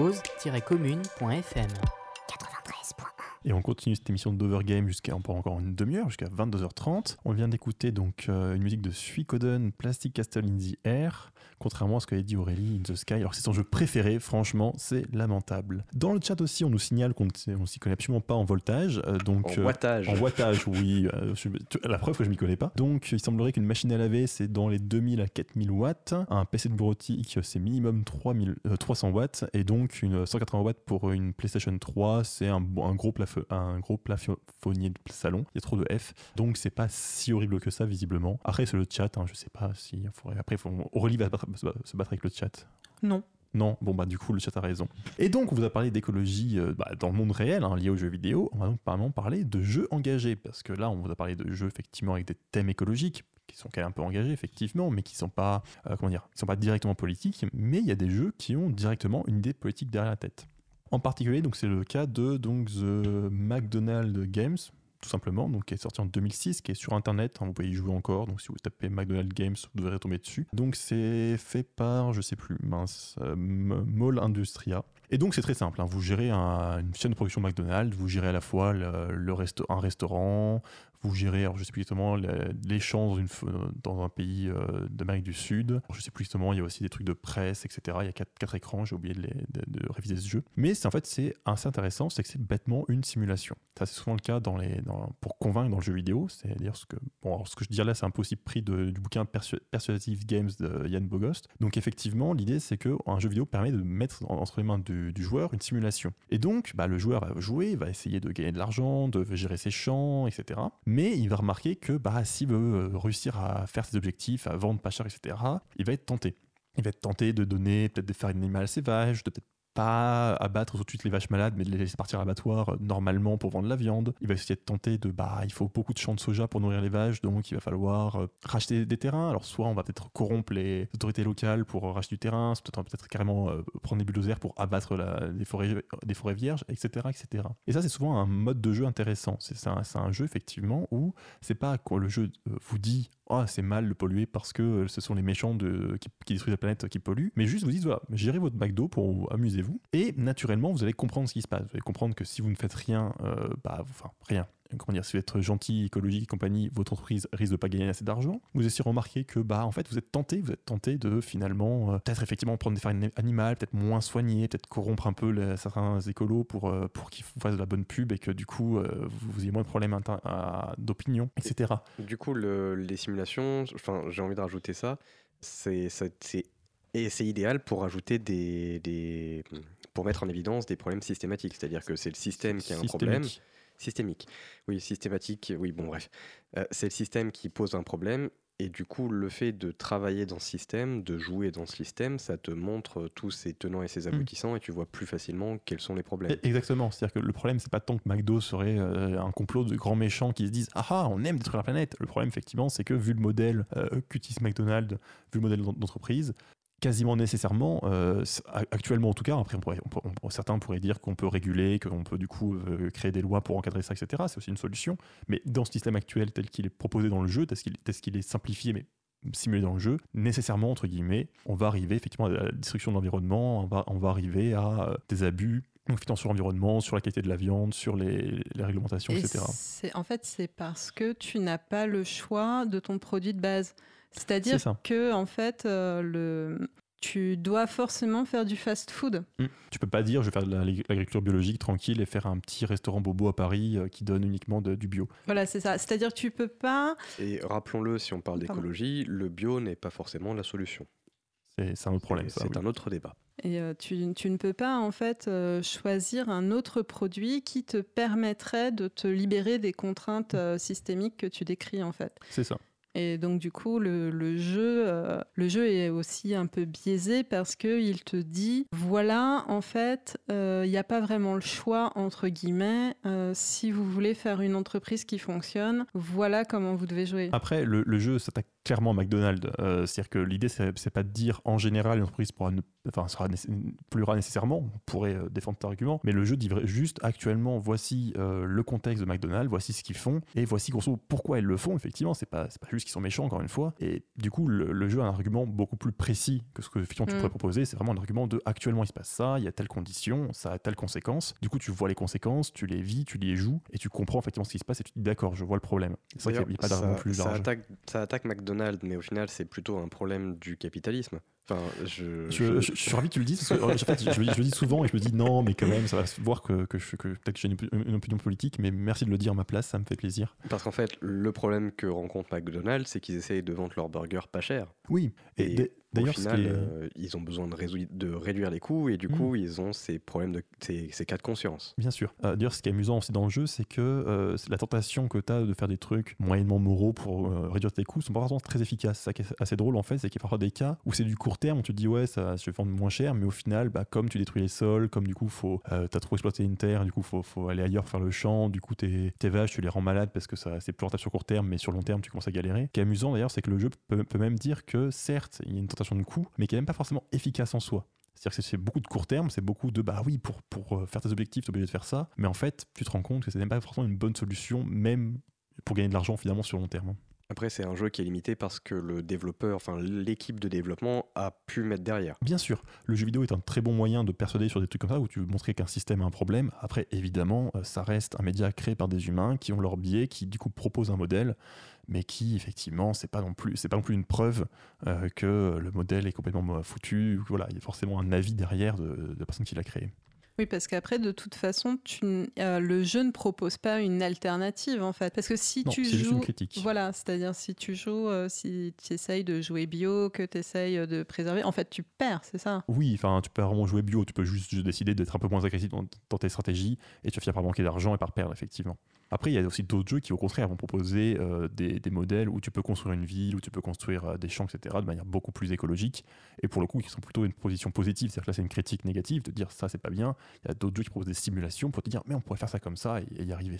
S4: cause-commune.fm
S5: 93.1.
S1: Et on continue cette émission d'Overgame jusqu'à encore encore une demi-heure, jusqu'à 22h30. On vient d'écouter donc euh, une musique de Suikoden, Plastic Castle in the Air, contrairement à ce qu'avait dit Aurélie In the Sky. Alors c'est son jeu préféré, franchement, c'est lamentable. Dans le chat aussi, on nous signale qu'on ne s'y connaît absolument pas en voltage, euh, donc
S3: En
S1: euh,
S3: wattage.
S1: en wattage, oui. la preuve que je m'y connais pas. Donc, il semblerait qu'une machine à laver, c'est dans les 2000 à 4000 watts. Un PC de bureautique, c'est minimum 3000, euh, 300 watts. Et donc, une 180 watts pour une PlayStation 3, c'est un, un gros un gros plafonnier de salon. Il y a trop de F. Donc, c'est pas si horrible que ça, visiblement. Après, c'est le chat. hein, je sais pas si. faudrait- Après, faut- Aurélie va se battre- avec le chat.
S2: Non.
S1: Non, bon bah du coup le chat a raison. Et donc on vous a parlé d'écologie euh, bah, dans le monde réel, hein, lié aux jeux vidéo. On va donc vraiment parler de jeux engagés, parce que là on vous a parlé de jeux effectivement avec des thèmes écologiques, qui sont quand même un peu engagés effectivement, mais qui sont pas, euh, comment dire, qui sont pas directement politiques, mais il y a des jeux qui ont directement une idée politique derrière la tête. En particulier, donc c'est le cas de donc The McDonald's Games, tout simplement, donc qui est sorti en 2006, qui est sur internet, hein, vous pouvez y jouer encore, donc si vous tapez McDonald's Games, vous devrez tomber dessus. Donc c'est fait par, je sais plus, mince, euh, Mall Industria. Et donc c'est très simple, hein, vous gérez un- une chaîne de production McDonald's, vous gérez à la fois le, le un restaurant, vous gérez, alors je sais plus exactement, champs dans, f- dans un pays euh, d'Amérique du Sud. Alors, je sais plus exactement, il y a aussi des trucs de presse, etc. Il y a quatre, écrans, j'ai oublié de, les- réviser ce jeu. Mais en fait, c'est assez intéressant, c'est que c'est bêtement une simulation. Ça, c'est souvent le cas dans les, dans- pour convaincre dans le jeu vidéo. C'est-à-dire ce que, bon, alors, ce que je dis là, c'est un peu aussi pris du bouquin Persu- Persuasive Games de Yann Bogost. Donc effectivement, l'idée, c'est qu'un jeu vidéo permet de mettre en- entre les mains du, du joueur une simulation. Et donc, bah, le joueur va jouer, va essayer de gagner de l'argent, de gérer ses champs, etc. Mais il va remarquer que bah, s'il veut euh, réussir à faire ses objectifs, à vendre pas cher, etc., il va être tenté. Il va être tenté de donner, peut-être de faire une animal à ses vaches, de peut-être abattre tout de suite les vaches malades, mais de les laisser partir à l'abattoir euh, normalement pour vendre la viande. Il va essayer de tenter de, bah, il faut beaucoup de champs de soja pour nourrir les vaches, donc il va falloir euh, racheter des terrains. Alors, soit on va peut-être corrompre les autorités locales pour euh, racheter du terrain, soit peut-être peut-être carrément prendre des bulldozers pour abattre des, forêts, des forêts vierges, etc., etc. Et ça, c'est souvent un mode de jeu intéressant. C'est un, un jeu, effectivement, où c'est pas quand le jeu vous dit oh, c'est mal de polluer parce que ce sont les méchants qui, qui détruisent la planète qui polluent, mais juste vous dites voilà, gérez votre McDo pour vous- amusez-vous. Et naturellement, vous allez comprendre ce qui se passe. Vous allez comprendre que si vous ne faites rien, euh, bah, enfin, rien. Comment dire, si vous êtes gentil, écologique et compagnie, votre entreprise risque de pas gagner assez d'argent. Vous essayez de remarquer que, bah, en fait, vous êtes tenté, vous êtes tenté de finalement, euh, peut-être effectivement prendre des farines animales, peut-être moins soignées, peut-être corrompre un peu les- certains écolos pour, euh, pour qu'ils fassent de la bonne pub et que du coup, euh, vous, vous ayez moins de problèmes d'opinion, etc.
S3: Du coup, le- les simulations, enfin, j'ai envie de rajouter ça, c'est et idéal pour ajouter des, des- pour mettre en évidence des problèmes systématiques. C'est-à-dire que c'est le système qui a un problème.
S1: Systémique.
S3: Oui, systématique. Oui, bon, bref. Euh, c'est le système qui pose un problème. Et du coup, le fait de travailler dans ce système, de jouer dans ce système, ça te montre tous ses tenants et ses aboutissants et tu vois plus facilement quels sont les problèmes.
S1: E- Exactement, c'est-à-dire que le problème, c'est pas tant que McDo serait euh, un complot de grands méchants qui se disent Ah ah, on aime détruire la planète. Le problème, effectivement, c'est que vu le modèle euh, qu'utilise McDonald's, vu le modèle d'en- d'entreprise, quasiment nécessairement, euh, actuellement en tout cas, après on pourrait- on peut- on- certains pourraient dire qu'on peut réguler, qu'on peut du coup euh, créer des lois pour encadrer ça, etc. C'est aussi une solution. Mais dans ce système actuel tel qu'il est proposé dans le jeu, tel qu'il est simplifié, mais simulé dans le jeu, nécessairement, entre guillemets, on va arriver effectivement à la destruction de l'environnement, on va, on va arriver à euh, des abus confiant sur l'environnement, sur la qualité de la viande, sur les, les réglementations,
S2: Et
S1: etc.
S2: en fait, c'est parce que tu n'as pas le choix de ton produit de base.
S1: C'est
S2: C'est-à-dire que en fait, euh, le... tu dois forcément faire du fast-food.
S1: Mm. Tu peux pas dire je vais faire de la- l'agriculture biologique tranquille et faire un petit restaurant bobo à Paris euh, qui donne uniquement de- du bio.
S2: Voilà, c'est ça. C'est-à-dire que tu peux pas.
S3: Et rappelons-le, si on parle d'écologie, le bio n'est pas forcément la solution.
S1: C'est un autre problème.
S3: C'est
S1: ça,
S3: c'est
S1: oui.
S3: un autre débat.
S2: Et euh, tu, tu ne peux pas en fait euh, choisir un autre produit qui te permettrait de te libérer des contraintes euh, systémiques que tu décris en fait.
S1: C'est ça.
S2: Et donc du coup, le, jeu, euh, le jeu est aussi un peu biaisé parce que il te dit, voilà, en fait, euh, il n'y a pas vraiment le choix entre guillemets. euh, si vous voulez faire une entreprise qui fonctionne, voilà comment vous devez jouer.
S1: Après, le, le jeu s'attaque clairement McDonald's. Euh, C'est-à-dire que l'idée, c'est pas de dire en général une entreprise pourra ne, enfin, sera polluera nécessairement, on pourrait euh, défendre cet argument, mais le jeu dit juste actuellement, voici euh, le contexte de McDonald's, voici ce qu'ils font, et voici grosso modo pourquoi ils le font, effectivement. C'est pas, c'est pas juste qu'ils sont méchants, encore une fois. Et du coup, le, le jeu a un argument beaucoup plus précis que ce que effectivement, tu
S2: Mm.
S1: pourrais proposer. C'est vraiment un argument de actuellement, il se passe ça, il y a telle condition, ça a telle conséquence. Du coup, tu vois les conséquences, tu les vis, tu les joues, et tu comprends effectivement ce qui se passe, et tu te dis d'accord, je vois le problème. C'est vrai qu'il n'y a pas d'argument
S3: ça,
S1: plus
S3: ça
S1: large.
S3: attaque, ça attaque McDonald's, mais au final, c'est plutôt un problème du capitalisme. Enfin, je,
S1: Je, je- je suis ravi que tu le dises, parce que en fait, je, je le dis souvent et je me dis non, mais quand même, ça va se voir que, que, je- que peut-être que j'ai une, opi- une opinion politique, mais merci de le dire à ma place, ça me fait plaisir.
S3: Parce qu'en fait, le problème que rencontre McDonald's, c'est qu'ils essayent de vendre leurs burgers pas cher.
S1: Oui, et,
S3: Et
S1: d-
S3: Au
S1: d'ailleurs,
S3: final,
S1: est-
S3: euh, ils ont besoin de, résou- de réduire les coûts et du
S1: Mm.
S3: coup, ils ont ces problèmes de ces, ces cas de conscience.
S1: Bien sûr. Euh, D'ailleurs, ce qui est amusant aussi dans le jeu, c'est que euh, la tentation que tu as de faire des trucs moyennement moraux pour euh, réduire tes coûts sont pas forcément très efficaces. Ça qui est assez drôle en fait, c'est qu'il y a parfois des cas où c'est du court terme, tu te dis ouais, ça, vais vendre moins cher, mais au final, bah, comme tu détruis les sols, comme du coup, faut, euh, t'as trop exploité une terre, du coup, faut, faut aller ailleurs faire le champ, du coup, tes, tes vaches, tu les rends malades parce que ça, c'est plus rentable sur court terme, mais sur long terme, tu commences à galérer. Ce qui est amusant d'ailleurs, c'est que le jeu peut, peut même dire que certes, il y a une tentation de coût, mais qui est même pas forcément efficace en soi. C'est-à-dire que c'est beaucoup de court terme, c'est beaucoup de bah oui, pour, pour euh, faire tes objectifs, tu es obligé de faire ça. Mais en fait, tu te rends compte que c'est même pas forcément une bonne solution, même pour gagner de l'argent finalement sur long terme.
S3: Après, c'est un jeu qui est limité parce que le développeur, enfin l'équipe de développement a pu mettre derrière.
S1: Bien sûr, le jeu vidéo est un très bon moyen de persuader sur des trucs comme ça où tu veux montrer qu'un système a un problème. Après, évidemment, euh, ça reste un média créé par des humains qui ont leur biais, qui du coup proposent un modèle, mais qui effectivement, c'est pas non plus, c'est pas non plus une preuve euh, que le modèle est complètement euh, foutu. Voilà, il y a forcément un avis derrière de, de la personne qui l'a créé.
S2: Oui, parce qu'après, de toute façon, tu euh, le jeu ne propose pas une alternative, en fait. Parce que si
S1: Non,
S2: tu
S1: c'est juste
S2: joues...
S1: une critique.
S2: Voilà, c'est-à-dire si tu joues, euh, si tu essayes de jouer bio, que tu essayes de préserver, en fait, tu perds, c'est ça?
S1: Oui, enfin, tu peux vraiment jouer bio, tu peux juste décider d'être un peu moins agressif dans, dans tes stratégies et tu vas finir par manquer d'argent et par perdre, effectivement. Après, il y a aussi d'autres jeux qui, au contraire, vont proposer euh, des, modèles où tu peux construire une ville, où tu peux construire euh, des champs, etc., de manière beaucoup plus écologique et pour le coup, qui sont plutôt une position positive. C'est-à-dire que là, c'est une critique négative de dire ça, c'est pas bien. Il y a d'autres jeux qui proposent des simulations pour te dire, mais on pourrait faire ça comme ça et, y arriver.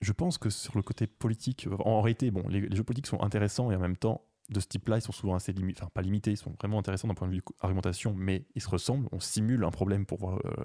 S1: Je pense que sur le côté politique, en réalité, bon, les jeux politiques sont intéressants et en même temps, de ce type-là, ils sont souvent assez limités, enfin pas limités, ils sont vraiment intéressants d'un point de vue argumentation, mais ils se ressemblent. On simule un problème pour voir, euh,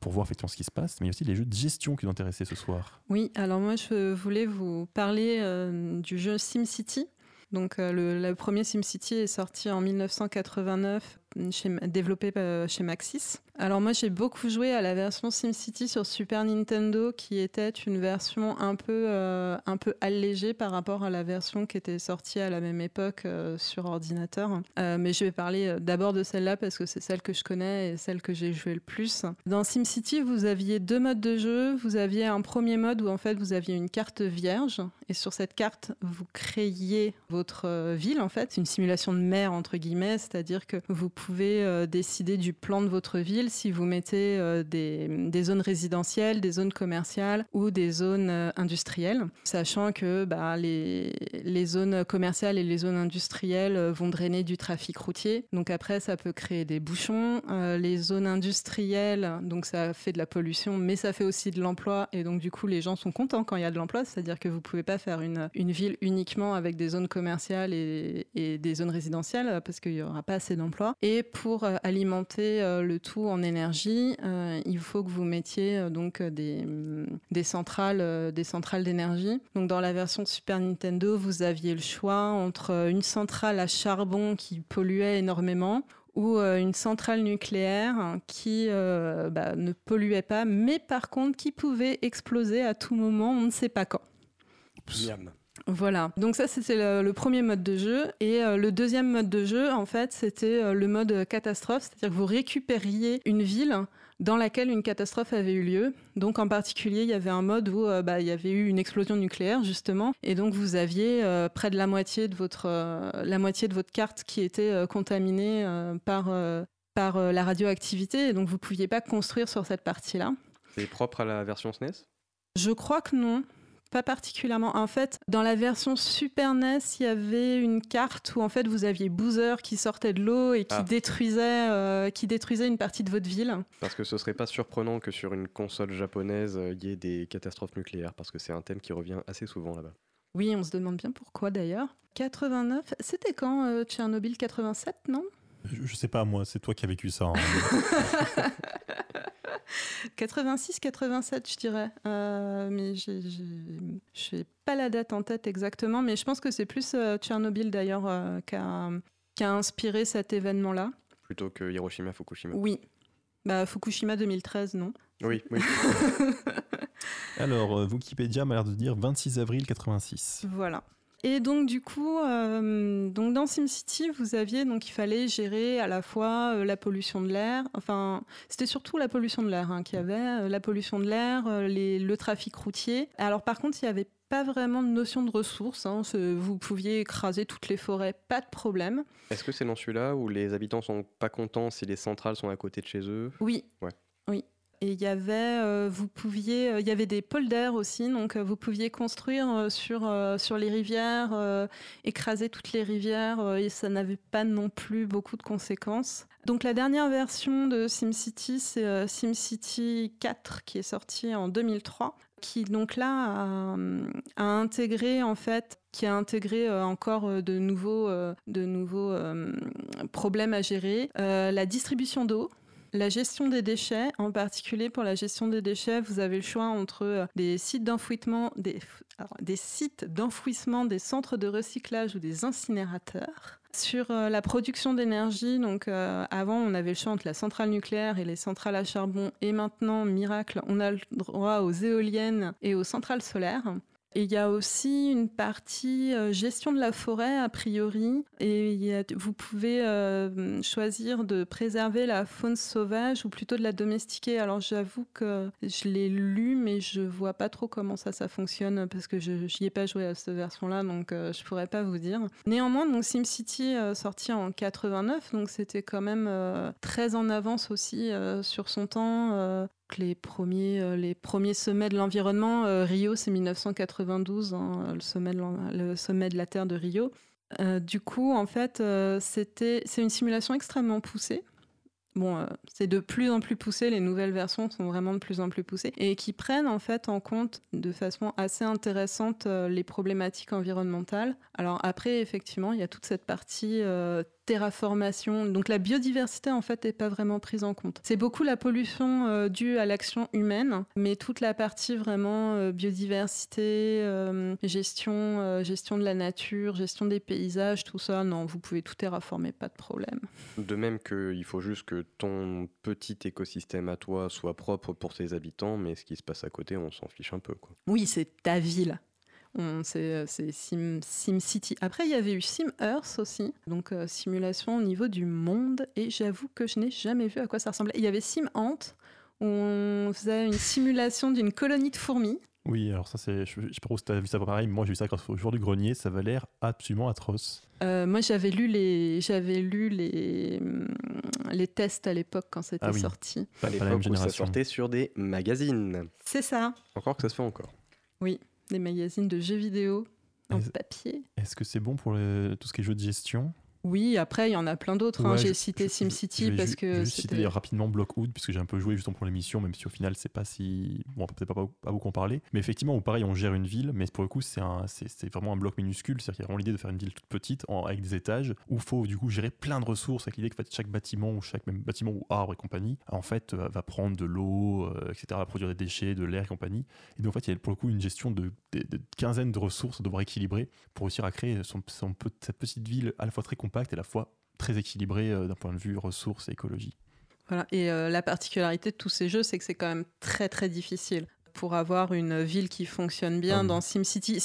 S1: pour voir effectivement ce qui se passe, mais il y a aussi les jeux de gestion qui nous intéressaient ce soir.
S2: Oui, alors moi, je voulais vous parler euh, du jeu SimCity. Donc, euh, le, le premier SimCity est sorti en 1989, développé euh, chez Maxis. Alors moi, j'ai beaucoup joué à la version SimCity sur Super Nintendo, qui était une version un peu, euh, un peu allégée par rapport à la version qui était sortie à la même époque euh, sur ordinateur. Mais je vais parler d'abord de celle-là parce que c'est celle que je connais et celle que j'ai joué le plus. Dans SimCity, vous aviez deux modes de jeu. Vous aviez un premier mode où en fait vous aviez une carte vierge et sur cette carte vous créiez votre ville en fait, C'est une simulation de mer entre guillemets, c'est-à-dire que vous pouvez euh, décider du plan de votre ville si vous mettez euh, des, zones résidentielles, des zones commerciales ou des zones euh, industrielles, sachant que bah, les, zones commerciales et les zones industrielles vont drainer du trafic routier. Donc après, ça peut créer des bouchons. Les zones industrielles, donc ça fait de la pollution, mais ça fait aussi de l'emploi. Et donc du coup, les gens sont contents quand il y a de l'emploi, c'est-à-dire que vous pouvez pas faire une, ville uniquement avec des zones commerciales et, des zones résidentielles parce qu'il y aura pas assez d'emplois. Pour euh, alimenter euh, le tout en énergie, euh, il faut que vous mettiez donc euh, des, centrales, des centrales d'énergie. Donc dans la version Super Nintendo, vous aviez le choix entre une centrale à charbon qui polluait énormément ou une centrale nucléaire qui bah, ne polluait pas, mais par contre qui pouvait exploser à tout moment, on ne sait pas quand. Voilà, donc ça c'était le, le premier mode de jeu. Et euh, le deuxième mode de jeu, en fait, c'était euh, le mode catastrophe, c'est-à-dire que vous récupériez une ville dans laquelle une catastrophe avait eu lieu. Donc en particulier, il y avait un mode où euh, bah, il y avait eu une explosion nucléaire justement, et donc vous aviez euh, près de la moitié de votre euh, la moitié de votre carte qui était contaminée par par la radioactivité, et donc vous pouviez pas construire sur cette partie-là.
S3: C'est propre à la version E SNES
S2: Je crois que non. Pas particulièrement. En fait, dans la version Super NES, il y avait une carte où en fait vous aviez Boozer qui sortait de l'eau et qui
S3: Ah.
S2: détruisait, euh, qui détruisait une partie de votre ville.
S3: Parce que ce serait pas surprenant que sur une console japonaise, euh, il y ait des catastrophes nucléaires, parce que c'est un thème qui revient assez souvent là-bas.
S2: Oui, on se demande bien pourquoi d'ailleurs. 89, c'était quand euh, Tchernobyl 87, non?
S1: Je, je sais pas, moi, c'est toi qui as vécu ça. hein. *laughs*
S2: 86, 87, je dirais. Euh, mais je n'ai pas la date en tête exactement, mais je pense que c'est plus euh, Tchernobyl d'ailleurs euh, qui a, qui a inspiré cet événement-là.
S3: Plutôt que Hiroshima, Fukushima.
S2: Oui. Bah, Fukushima 2013, non?
S3: Oui, oui. *laughs*
S1: Alors, Wikipédia m'a l'air de dire 26 avril 86.
S2: Voilà. Et donc du coup, euh, donc dans SimCity, vous aviez donc il fallait gérer à la fois euh, la pollution de l'air, enfin c'était surtout la pollution de l'air hein, qu'il y avait, euh, la pollution de l'air, le trafic routier. Alors par contre, il n'y avait pas vraiment de notion de ressources. hein, vous pouviez écraser toutes les forêts, pas de problème.
S3: Est-ce que c'est dans celui-là où les habitants sont pas contents si les centrales sont à côté de chez eux?
S2: Oui.
S3: Ouais.
S2: Oui. Et il y avait, euh, vous pouviez, euh, il y avait des polders aussi, donc euh, vous pouviez construire sur sur les rivières, écraser toutes les rivières, et ça n'avait pas non plus beaucoup de conséquences. Donc la dernière version de SimCity, c'est SimCity 4 qui est sorti en 2003, qui donc là a, a intégré en fait, qui a intégré encore de nouveaux de nouveaux problèmes à gérer, la distribution d'eau. La gestion des déchets, en particulier pour la gestion des déchets, vous avez le choix entre euh, des sites d'enfouissement, des, centres de recyclage ou des incinérateurs. Sur euh, la production d'énergie, donc euh, avant on avait le choix entre la centrale nucléaire et les centrales à charbon, et maintenant miracle, on a le droit aux éoliennes et aux centrales solaires. Et il y a aussi une partie euh, gestion de la forêt, a priori. Et vous pouvez euh, choisir de préserver la faune sauvage ou plutôt de la domestiquer. Alors j'avoue que je l'ai lu, mais je vois pas trop comment ça, ça fonctionne parce que je n'y ai pas joué à cette version-là, donc euh, je pourrais pas vous dire. Néanmoins, donc SimCity euh, sorti en 89, donc c'était quand même très en avance aussi sur son temps. Les premiers, euh, les premiers sommets de l'environnement, euh, Rio, c'est 1992, hein, le, sommet de le sommet de la Terre de Rio. Euh, du coup, en fait, c'est une simulation extrêmement poussée. Bon, c'est de plus en plus poussé, les nouvelles versions sont vraiment de plus en plus poussées, et qui prennent en fait en compte de façon assez intéressante les problématiques environnementales. Alors après, effectivement, il y a toute cette partie terraformation, donc la biodiversité en fait n'est pas vraiment prise en compte. C'est beaucoup la pollution euh, due à l'action humaine, mais toute la partie vraiment euh, biodiversité, euh, gestion, euh, gestion de la nature, gestion des paysages, tout ça, non, vous pouvez tout terraformer, pas de problème.
S3: De même qu'il faut juste que ton petit écosystème à toi soit propre pour tes habitants, mais ce qui se passe à côté, on s'en fiche un peu. Quoi.
S2: Oui, c'est ta ville. On- C'est c'est Sim, SimCity. Après, il y avait eu SimEarth aussi, donc euh, simulation au niveau du monde. Et j'avoue que je n'ai jamais vu à quoi ça ressemblait. Il y avait SimAnt, où on faisait une simulation d'une colonie de fourmis.
S1: Oui, alors ça, c'est. Je, je sais pas trop si t'as vu ça pareil, mais moi j'ai vu ça grâce au jour du grenier, ça va l'air absolument atroce.
S2: Euh, moi, j'avais lu les, j'avais lu les, hum, les tests à l'époque quand c'était
S1: Ah oui.
S2: sorti.
S1: Pas,
S3: À
S1: pas la même
S3: l'époque où ça sortait sur des magazines.
S2: C'est ça,
S3: Encore que ça se fait encore.
S2: Des magazines de jeux vidéo en papier.
S1: Est-ce que c'est bon pour tout ce qui est jeu de gestion?
S2: Oui, après, il y en a plein d'autres. hein. J'ai
S1: je-
S2: cité
S1: je- je-
S2: SimCity
S1: je vais
S2: parce
S1: ju-
S2: que
S1: juste
S2: c'était-
S1: citer rapidement Blockwood puisque j'ai un peu joué justement pour l'émission même si au final c'est pas si bon on peut peut-être pas, pas beaucoup en parler mais effectivement où pareil on gère une ville mais pour le coup c'est vraiment un bloc minuscule c'est-à-dire qu'il y a vraiment l'idée de faire une ville toute petite en- avec des étages où il faut du coup gérer plein de ressources avec l'idée que chaque bâtiment ou chaque même bâtiment ou arbre et compagnie en fait va prendre de l'eau euh, etc va produire des déchets de l'air et compagnie et donc en fait il y a pour le coup une gestion de, de, de quinzaine de ressources à devoir équilibrer pour réussir à créer son, cette petite ville à la fois très compacte et à la fois très équilibrée euh, d'un point de vue ressources et écologie.
S2: Voilà. Et euh, la particularité de tous ces jeux, c'est que c'est quand même très très difficile pour avoir une ville qui fonctionne bien
S1: Ah
S2: dans SimCity.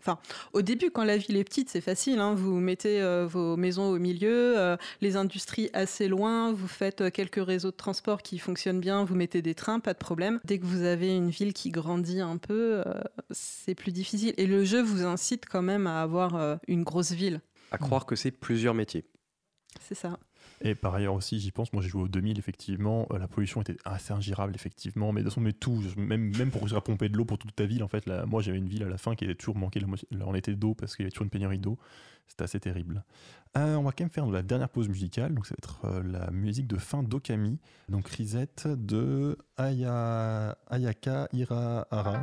S2: Enfin, au début, quand la ville est petite, c'est facile. hein. Vous mettez euh, vos maisons au milieu, euh, les industries assez loin, vous faites euh, quelques réseaux de transport qui fonctionnent bien, vous mettez des trains, pas de problème. Dès que vous avez une ville qui grandit un peu, c'est plus difficile. Et le jeu vous incite quand même à avoir une grosse ville.
S3: À croire que c'est plusieurs métiers.
S2: C'est ça.
S1: Et par ailleurs aussi, j'y pense, moi j'ai joué au 2000, effectivement, euh, la pollution était assez ingérable, effectivement, mais de toute façon, mais tout, même, même pour réussir à pomper de l'eau pour toute ta ville, en fait, là, moi j'avais une ville à la fin qui était toujours manqué la moitié- en été d'eau parce qu'il y avait toujours une pénurie d'eau, c'était assez terrible. Euh, on va quand même faire la dernière pause musicale, donc ça va être euh, la musique de fin d'Okami, donc Risette de Aya, Ayaka Irahara.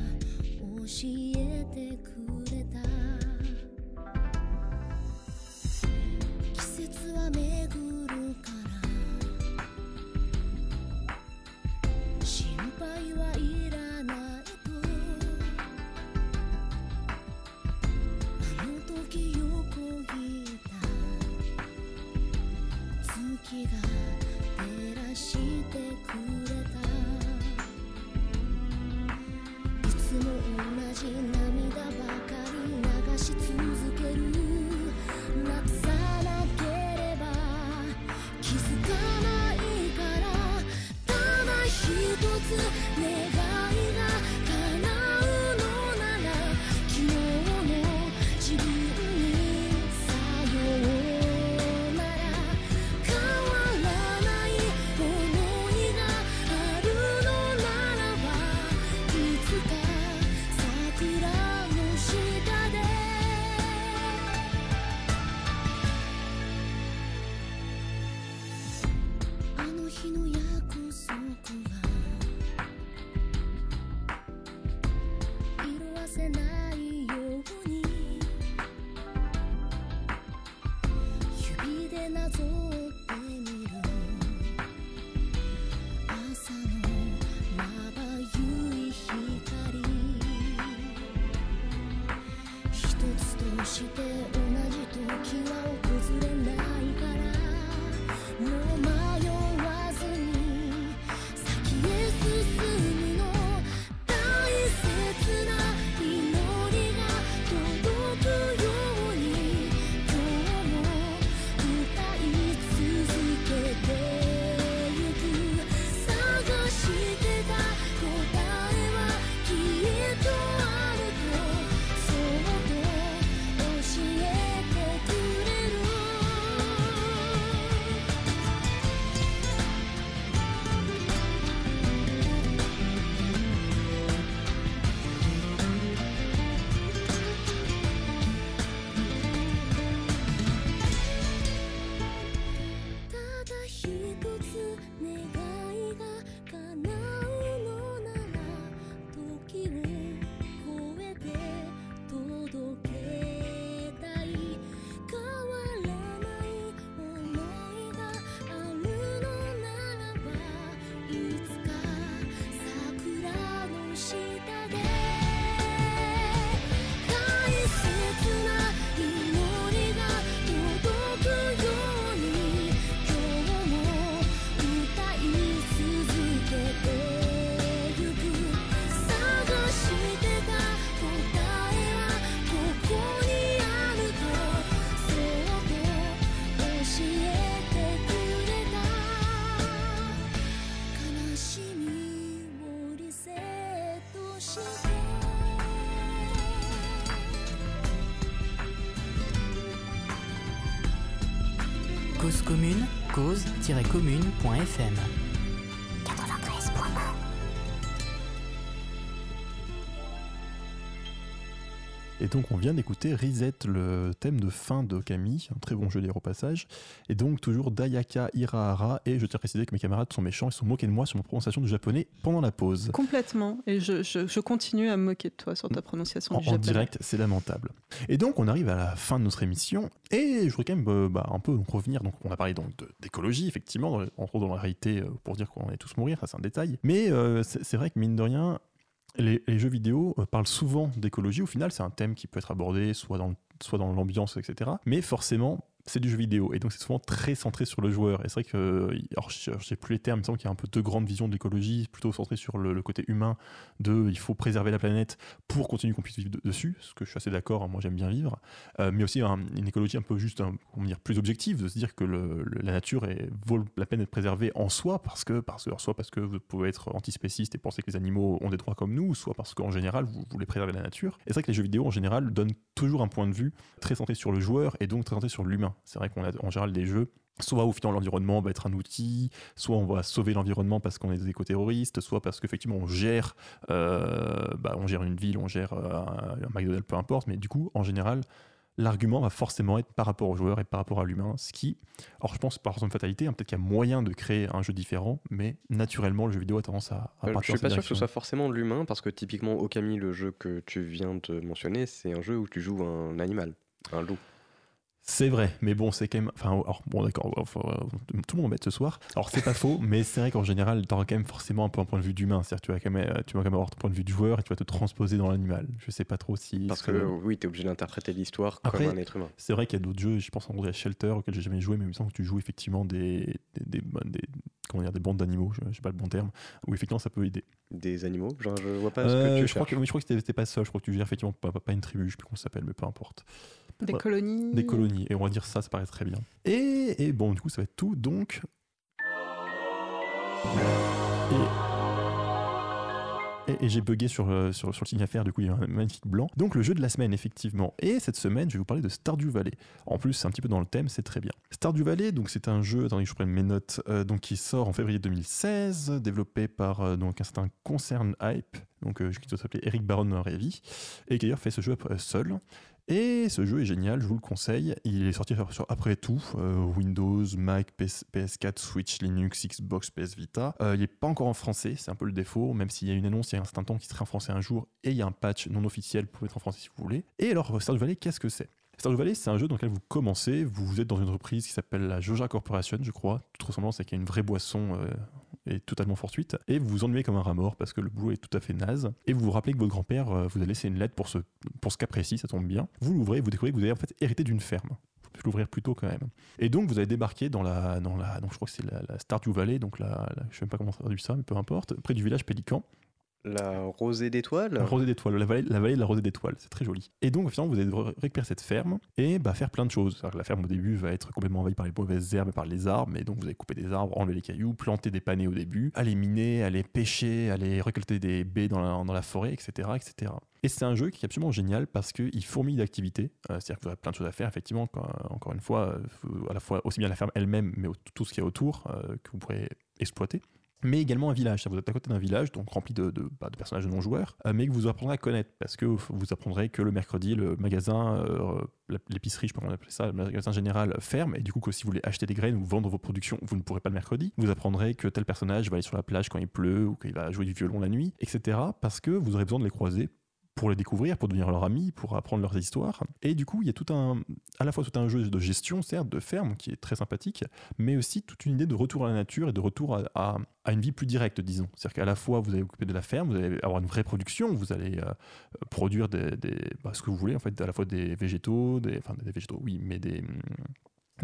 S7: 教えてくれた。
S4: cause-commune.fm
S1: donc on vient d'écouter Reset, le thème de fin de Camille, un très bon jeu d'air au passage. Et donc toujours Dayaka Hirahara, et je tiens à préciser que mes camarades sont méchants, ils se sont moqués de moi sur ma prononciation du japonais pendant la pause.
S2: Complètement. Et je, je- je continue à me moquer de toi sur ta prononciation
S1: En,
S2: du
S1: en
S2: japonais.
S1: direct, c'est lamentable. Et donc on arrive à la fin de notre émission, et je voudrais quand même euh, bah, un peu donc, revenir, donc on a parlé donc d'écologie, effectivement, dans, entre autres dans la réalité, euh, pour dire qu'on allait tous mourir, ça c'est un détail. Mais euh, c'est vrai que mine de rien, les, jeux vidéo euh, parlent souvent d'écologie. Au final, c'est un thème qui peut être abordé soit dans l'ambiance, etc. Mais forcément, c'est du jeu vidéo et donc c'est souvent très centré sur le joueur. Et c'est vrai que, alors je je sais plus les termes, il me semble qu'il y a un peu deux grandes visions de l'écologie, plutôt centré sur le, côté humain, de il faut préserver la planète pour continuer qu'on puisse vivre de- dessus, ce que je suis assez d'accord, hein, moi j'aime bien vivre, Euh, mais aussi un- une écologie un peu juste, un- comment dire, plus objective, de se dire que la nature vaut la peine d'être préservée en soi, parce que, parce soit parce que vous pouvez être antispéciste et penser que les animaux ont des droits comme nous, soit parce qu'en général vous voulez préserver la nature. Et c'est vrai que les jeux vidéo en général donnent toujours un point de vue très centré sur le joueur et donc très centré sur l'humain. C'est vrai qu'on a en général des jeux soit où finalement l'environnement va être un outil, soit on va sauver l'environnement parce qu'on est des éco-terroristes, soit parce qu'effectivement on gère, euh, bah, on gère une ville, on gère euh, un, un McDonald's, peu importe, mais du coup en général l'argument va forcément être par rapport au joueur et par rapport à l'humain, ce qui, alors je pense par exemple fatalité, hein, peut-être qu'il y a moyen de créer un jeu différent, mais naturellement le jeu vidéo a tendance à, à
S3: Euh,
S1: partir
S3: je suis pas sûr que ce soit forcément l'humain, parce que typiquement Okami, le jeu que tu viens de mentionner, c'est un jeu où tu joues un animal, un loup.
S1: C'est vrai, mais bon, c'est quand même. Enfin, alors, bon, d'accord, euh, tout le monde m'embête ce soir. Alors, c'est pas *laughs* faux, mais c'est vrai qu'en général, tu auras quand même forcément un peu un point de vue d'humain. C'est-à-dire, tu vas, quand même, euh, tu vas quand même avoir ton point de vue du joueur et tu vas te transposer dans l'animal. Je sais pas trop si.
S3: Parce
S1: ce
S3: que oui, tu es obligé d'interpréter l'histoire comme un être humain.
S1: C'est vrai qu'il y a d'autres jeux, je pense en gros, a Shelter auquel j'ai jamais joué, mais il me semble que tu joues effectivement des, des, des, des- comment dire, des bandes d'animaux, je sais pas le bon terme, où effectivement ça peut aider.
S3: Des animaux Genre, je vois pas ce
S1: Euh,
S3: que tu
S1: je, crois que, oui, je crois que c'était- pas ça, je crois que tu gères effectivement pas, pas- pas une tribu, je sais plus comment ça s'appelle, mais peu importe.
S2: Des colonies.
S1: Des colonies, et on va dire ça, ça paraît très bien. Et, et bon, du coup, ça va être tout, donc. Et, et- j'ai bugué sur, le- sur, le signe à faire, du coup, il y a un magnifique blanc. Donc, le jeu de la semaine, effectivement. Et cette semaine, je vais vous parler de Stardew Valley. En plus, c'est un petit peu dans le thème, c'est très bien. Stardew Valley, donc, c'est un jeu, attendez que je prenne mes notes, euh, qui sort en février 2016, développé par euh, donc, un certain Concern Hype, donc, euh, qui doit s'appeler Eric Baron Revy, et qui d'ailleurs fait ce jeu euh, seul. Et ce jeu est génial, je vous le conseille. Il est sorti sur, après tout euh, Windows, Mac, PS, 4 Switch, Linux, Xbox, PS Vita. Euh, il n'est pas encore en français, c'est un peu le défaut, même s'il y a une annonce il y a un certain temps qui serait en français un jour, et il y a un patch non officiel pour mettre en français si vous voulez. Et alors, Stardew Valley, qu'est-ce que c'est? Stardew Valley, c'est un jeu dans lequel vous commencez, vous êtes dans une entreprise qui s'appelle la Joja Corporation, je crois. Toute ressemblance, c'est qu'il une vraie boisson euh, est totalement fortuite. Et vous vous ennuyez comme un rat mort parce que le boulot est tout à fait naze. Et vous vous rappelez que votre grand-père euh, vous a laissé une lettre pour ce, pour ce cas précis, ça tombe bien. Vous l'ouvrez et vous découvrez que vous avez en fait hérité d'une ferme. Faut peut-être l'ouvrir plus tôt quand même. Et donc vous allez débarquer dans la, dans la donc je crois que c'est la, Stardew Valley, donc la, la- je sais même pas comment ça traduit ça, mais peu importe, près du village Pélican.
S3: La rosée d'étoiles
S1: La rosée d'étoiles, la vallée, la vallée de la rosée d'étoiles, c'est très joli. Et donc, finalement, vous allez récupérer cette ferme et bah, faire plein de choses. C'est-à-dire que la ferme, au début, va être complètement envahie par les mauvaises herbes et par les arbres. Et donc, vous allez couper des arbres, enlever les cailloux, planter des panais au début, aller miner, aller pêcher, aller récolter des baies dans la, forêt, etc., etc. Et c'est un jeu qui est absolument génial parce qu'il fourmille d'activités. Euh, C'est-à-dire que vous avez plein de choses à faire, effectivement. encore une fois, euh, à la fois aussi bien la ferme elle-même, mais tout ce qu'il y a autour euh, que vous pourrez exploiter mais également un village. Vous êtes à côté d'un village, donc rempli de, de- bah, de personnages non joueurs, euh, mais que vous apprendrez à connaître, parce que vous apprendrez que le mercredi, le magasin, euh, l'épicerie, je sais pas comment on appelle ça, le magasin général ferme, et du coup que si vous voulez acheter des graines ou vendre vos productions, vous ne pourrez pas le mercredi. Vous apprendrez que tel personnage va aller sur la plage quand il pleut, ou qu'il va jouer du violon la nuit, etc. Parce que vous aurez besoin de les croiser pour les découvrir, pour devenir leurs amis, pour apprendre leurs histoires. Et du coup, il y a tout un, à la fois tout un jeu de gestion, certes, de ferme, qui est très sympathique, mais aussi toute une idée de retour à la nature et de retour à, à- une vie plus directe, disons. C'est-à-dire qu'à la fois, vous allez occuper de la ferme, vous allez avoir une vraie production, vous allez euh, produire des, bah, ce que vous voulez, en fait, à la fois des végétaux, des, enfin des végétaux, oui, mais des,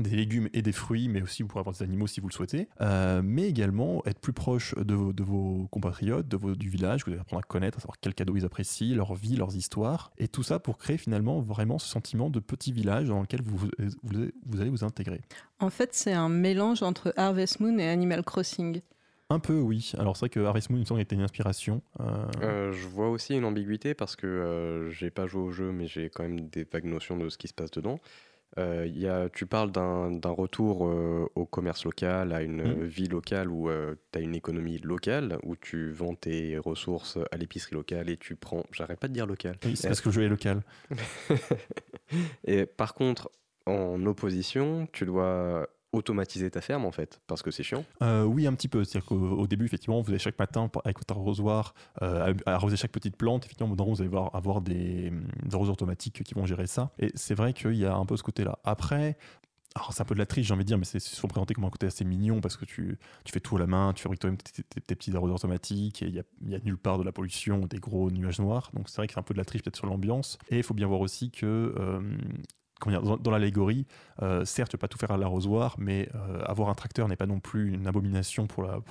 S1: des légumes et des fruits, mais aussi vous pourrez avoir des animaux si vous le souhaitez, Euh, mais également être plus proche de vos, de vos compatriotes, de vos, du village, vous allez apprendre à connaître, à savoir quels cadeaux ils apprécient, leur vie, leurs histoires, et tout ça pour créer finalement vraiment ce sentiment de petit village dans lequel vous, vous, vous allez vous intégrer.
S2: En fait, c'est un mélange entre Harvest Moon et Animal Crossing.
S1: Un peu, oui. Alors c'est vrai que Harvest Moon, il me semble, était une inspiration. Euh,
S3: Euh, je vois aussi une ambiguïté parce que euh, j'ai pas joué au jeu, mais j'ai quand même des vagues notions de ce qui se passe dedans. Euh, y a, tu parles d'un retour euh, au commerce local, à une euh, vie locale où tu as une économie locale, où tu vends tes ressources à l'épicerie locale et tu prends. J'arrête pas de dire local.
S1: oui, c'est parce que le jeu est local. *laughs*
S3: Et par contre, en opposition, tu dois automatiser ta ferme en fait, parce que c'est chiant.
S1: Euh, oui, un petit peu. C'est-à-dire qu'au au début, effectivement, vous allez chaque matin, avec votre arrosoir, euh, arroser chaque petite plante. Effectivement, vous allez voir, avoir des, des automatiques qui vont gérer ça. Et c'est vrai qu'il y a un peu ce côté-là. Après, alors c'est un peu de la triche, j'ai envie de dire, mais c'est souvent présenté comme un côté assez mignon parce que tu, fais tout à la main, tu fabriques toi-même tes, tes- tes petits arroseurs automatiques et il y a, nulle part de la pollution, des gros nuages noirs. Donc c'est vrai que c'est un peu de la triche peut-être sur l'ambiance. Et il faut bien voir aussi que. euh, dire, dans, dans l'allégorie, euh, certes, pas tout faire à l'arrosoir, mais euh, avoir un tracteur n'est pas non plus une abomination pour la,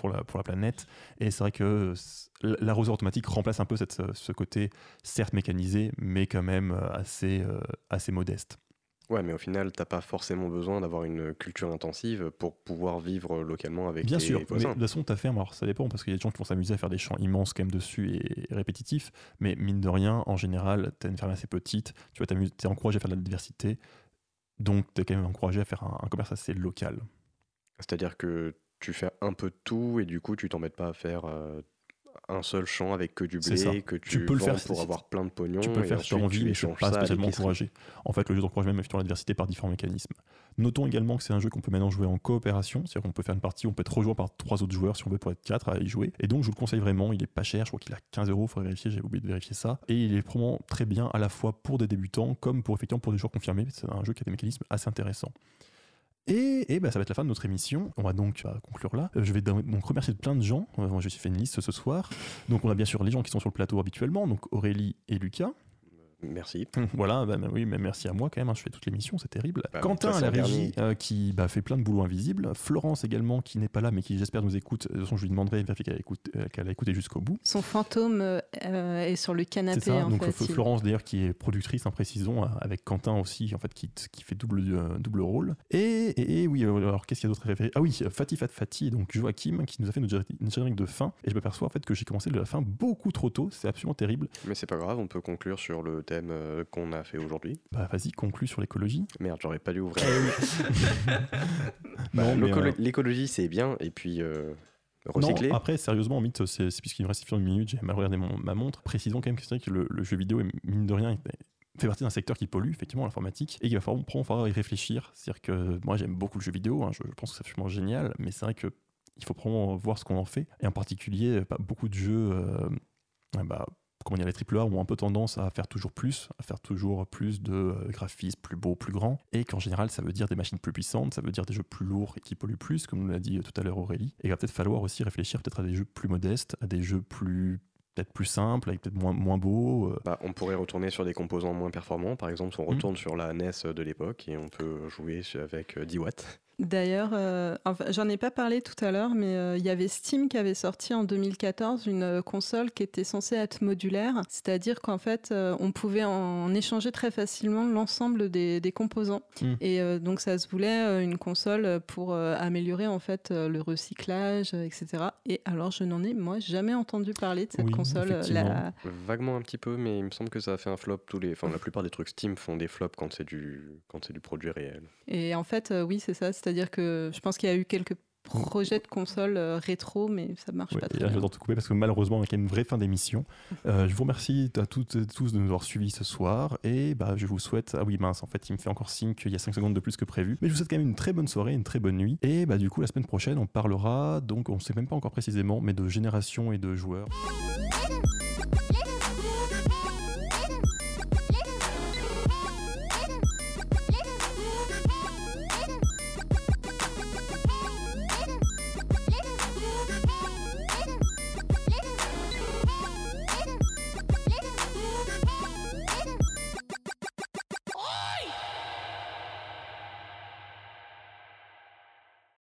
S1: planète. Et c'est vrai que euh, l'arroseur automatique remplace un peu ce côté, certes mécanisé, mais quand même euh, assez modeste.
S3: Ouais, mais au final, t'as pas forcément besoin d'avoir une culture intensive pour pouvoir vivre localement avec
S1: Bien
S3: tes
S1: sûr, mais de
S3: voisins.
S1: toute façon, ta ferme, alors ça dépend, parce qu'il y a des gens qui vont s'amuser à faire des champs immenses quand même dessus et répétitifs, mais mine de rien, en général, tu as une ferme assez petite, tu vas t'amuser, tu es encouragé à faire de la diversité, donc tu es quand même encouragé à faire un, un commerce assez local.
S3: C'est-à-dire que tu fais un peu de tout et du coup, tu t'embêtes pas à faire euh, un seul champ avec que du blé, que tu,
S1: Tu peux le faire
S3: pour avoir plein de pognon.
S1: Tu peux le faire
S3: ensuite,
S1: envie, mais
S3: échanges
S1: pas spécialement encouragé. En fait, le jeu t'encourage même effectivement la diversité par différents mécanismes. Notons également que c'est un jeu qu'on peut maintenant jouer en coopération, c'est-à-dire qu'on peut faire une partie, on peut être rejoint par trois autres joueurs si on veut pour être quatre à y jouer. Et donc, je vous le conseille vraiment, il est pas cher, je crois qu'il a 15 euros, il faudrait vérifier, j'ai oublié de vérifier ça. Et il est vraiment très bien à la fois pour des débutants comme pour effectivement pour des joueurs confirmés. C'est un jeu qui a des mécanismes assez intéressants. Et, ben, ça va être la fin de notre émission. On va donc conclure là. Euh, Je vais donc remercier plein de gens. Euh, moi, J'ai fait une liste ce soir. Donc, on a bien sûr les gens qui sont sur le plateau habituellement, donc Aurélie et Lucas.
S3: Merci. *laughs*
S1: Voilà, bah, bah oui, mais merci à moi quand même, hein, je fais toute l'émission, c'est terrible.
S3: Bah,
S1: Quentin à la régie euh, qui bah, fait plein de boulot invisible. Florence également qui n'est pas là mais qui j'espère nous écoute. De toute façon, je lui demanderai de vérifier qu'elle a, écoute- euh, qu'elle a écouté jusqu'au bout.
S2: Son fantôme euh, est sur le
S1: C'est
S2: canapé
S1: ça,
S2: en
S1: donc
S2: fait.
S1: Florence d'ailleurs qui est productrice, hein, précisons, euh, avec Quentin aussi, en fait, qui, qui fait double, euh, double rôle. Et, et- et oui, alors qu'est-ce qu'il y a d'autre à référer? Ah oui, Fatih Fat Fatih, donc Joachim, qui nous a fait notre générique de fin. Et je m'aperçois en fait que j'ai commencé de la fin beaucoup trop tôt, c'est absolument terrible.
S3: Mais c'est pas grave, on peut conclure sur le thème euh, qu'on a fait aujourd'hui.
S1: Bah vas-y, conclue sur l'écologie.
S3: Merde, j'aurais pas dû ouvrir. *laughs* Bah,
S1: mais,
S3: l'écolo-
S1: euh,
S3: L'écologie, c'est bien, et puis euh, recycler.
S1: Non, après, sérieusement, mythe, c'est puisqu'il me reste une minute, j'ai mal regardé mon- ma montre. Précisons quand même que c'est vrai que le, le jeu vidéo, est, mine de rien, fait partie d'un secteur qui pollue, effectivement, l'informatique, et qu'il va falloir, falloir y réfléchir. C'est-à-dire que moi, j'aime beaucoup le jeu vidéo, hein, je, je pense que c'est absolument génial, mais c'est vrai que il faut vraiment voir ce qu'on en fait. Et en particulier, pas beaucoup de jeux, euh, ah bah, comment dire, les AAA ont un peu tendance à faire toujours plus, à faire toujours plus de euh, graphismes plus beaux, plus grands, et qu'en général, ça veut dire des machines plus puissantes, ça veut dire des jeux plus lourds et qui polluent plus, comme nous l'a dit euh, tout à l'heure Aurélie. Et il va peut-être falloir aussi réfléchir peut-être à des jeux plus modestes, à des jeux plus peut-être plus simples, avec peut-être moins, moins beaux. euh,
S3: Bah, on pourrait retourner sur des composants moins performants. Par exemple, si on
S1: Mm.
S3: retourne sur la NES de l'époque et on peut jouer avec euh, 10 watts.
S2: D'ailleurs, euh, enfin, j'en ai pas parlé tout à l'heure, mais euh, il y avait Steam qui avait sorti en 2014 une euh, console qui était censée être modulaire, c'est-à-dire qu'en fait, euh, on pouvait en échanger très facilement l'ensemble des, des composants.
S1: Mm.
S2: Et euh, donc, ça se voulait euh, une console pour euh, améliorer en fait euh, le recyclage, etc. Et alors, je n'en ai moi jamais entendu parler de cette
S1: Oui,
S2: console. la-
S3: Vaguement un petit peu, mais il me semble que ça a fait un flop. Tous les, enfin, la plupart des trucs Steam font des flops quand c'est du, quand c'est du produit réel.
S2: Et en fait, euh, oui, c'est ça. C'est-à-dire que je pense qu'il y a eu quelques projets de consoles euh, rétro, mais ça marche
S1: Ouais,
S2: pas très bien.
S1: vais devoir te couper parce que malheureusement, on a quand même une vraie fin d'émission. *laughs* Euh, je vous remercie à toutes et tous de nous avoir suivis ce soir. Et bah, je vous souhaite. Ah oui, mince, en fait, il me fait encore signe qu'il y a 5 secondes de plus que prévu. Mais je vous souhaite quand même une très bonne soirée, une très bonne nuit. Et bah, du coup, la semaine prochaine, on parlera, donc on ne sait même pas encore précisément, mais de génération et de joueurs.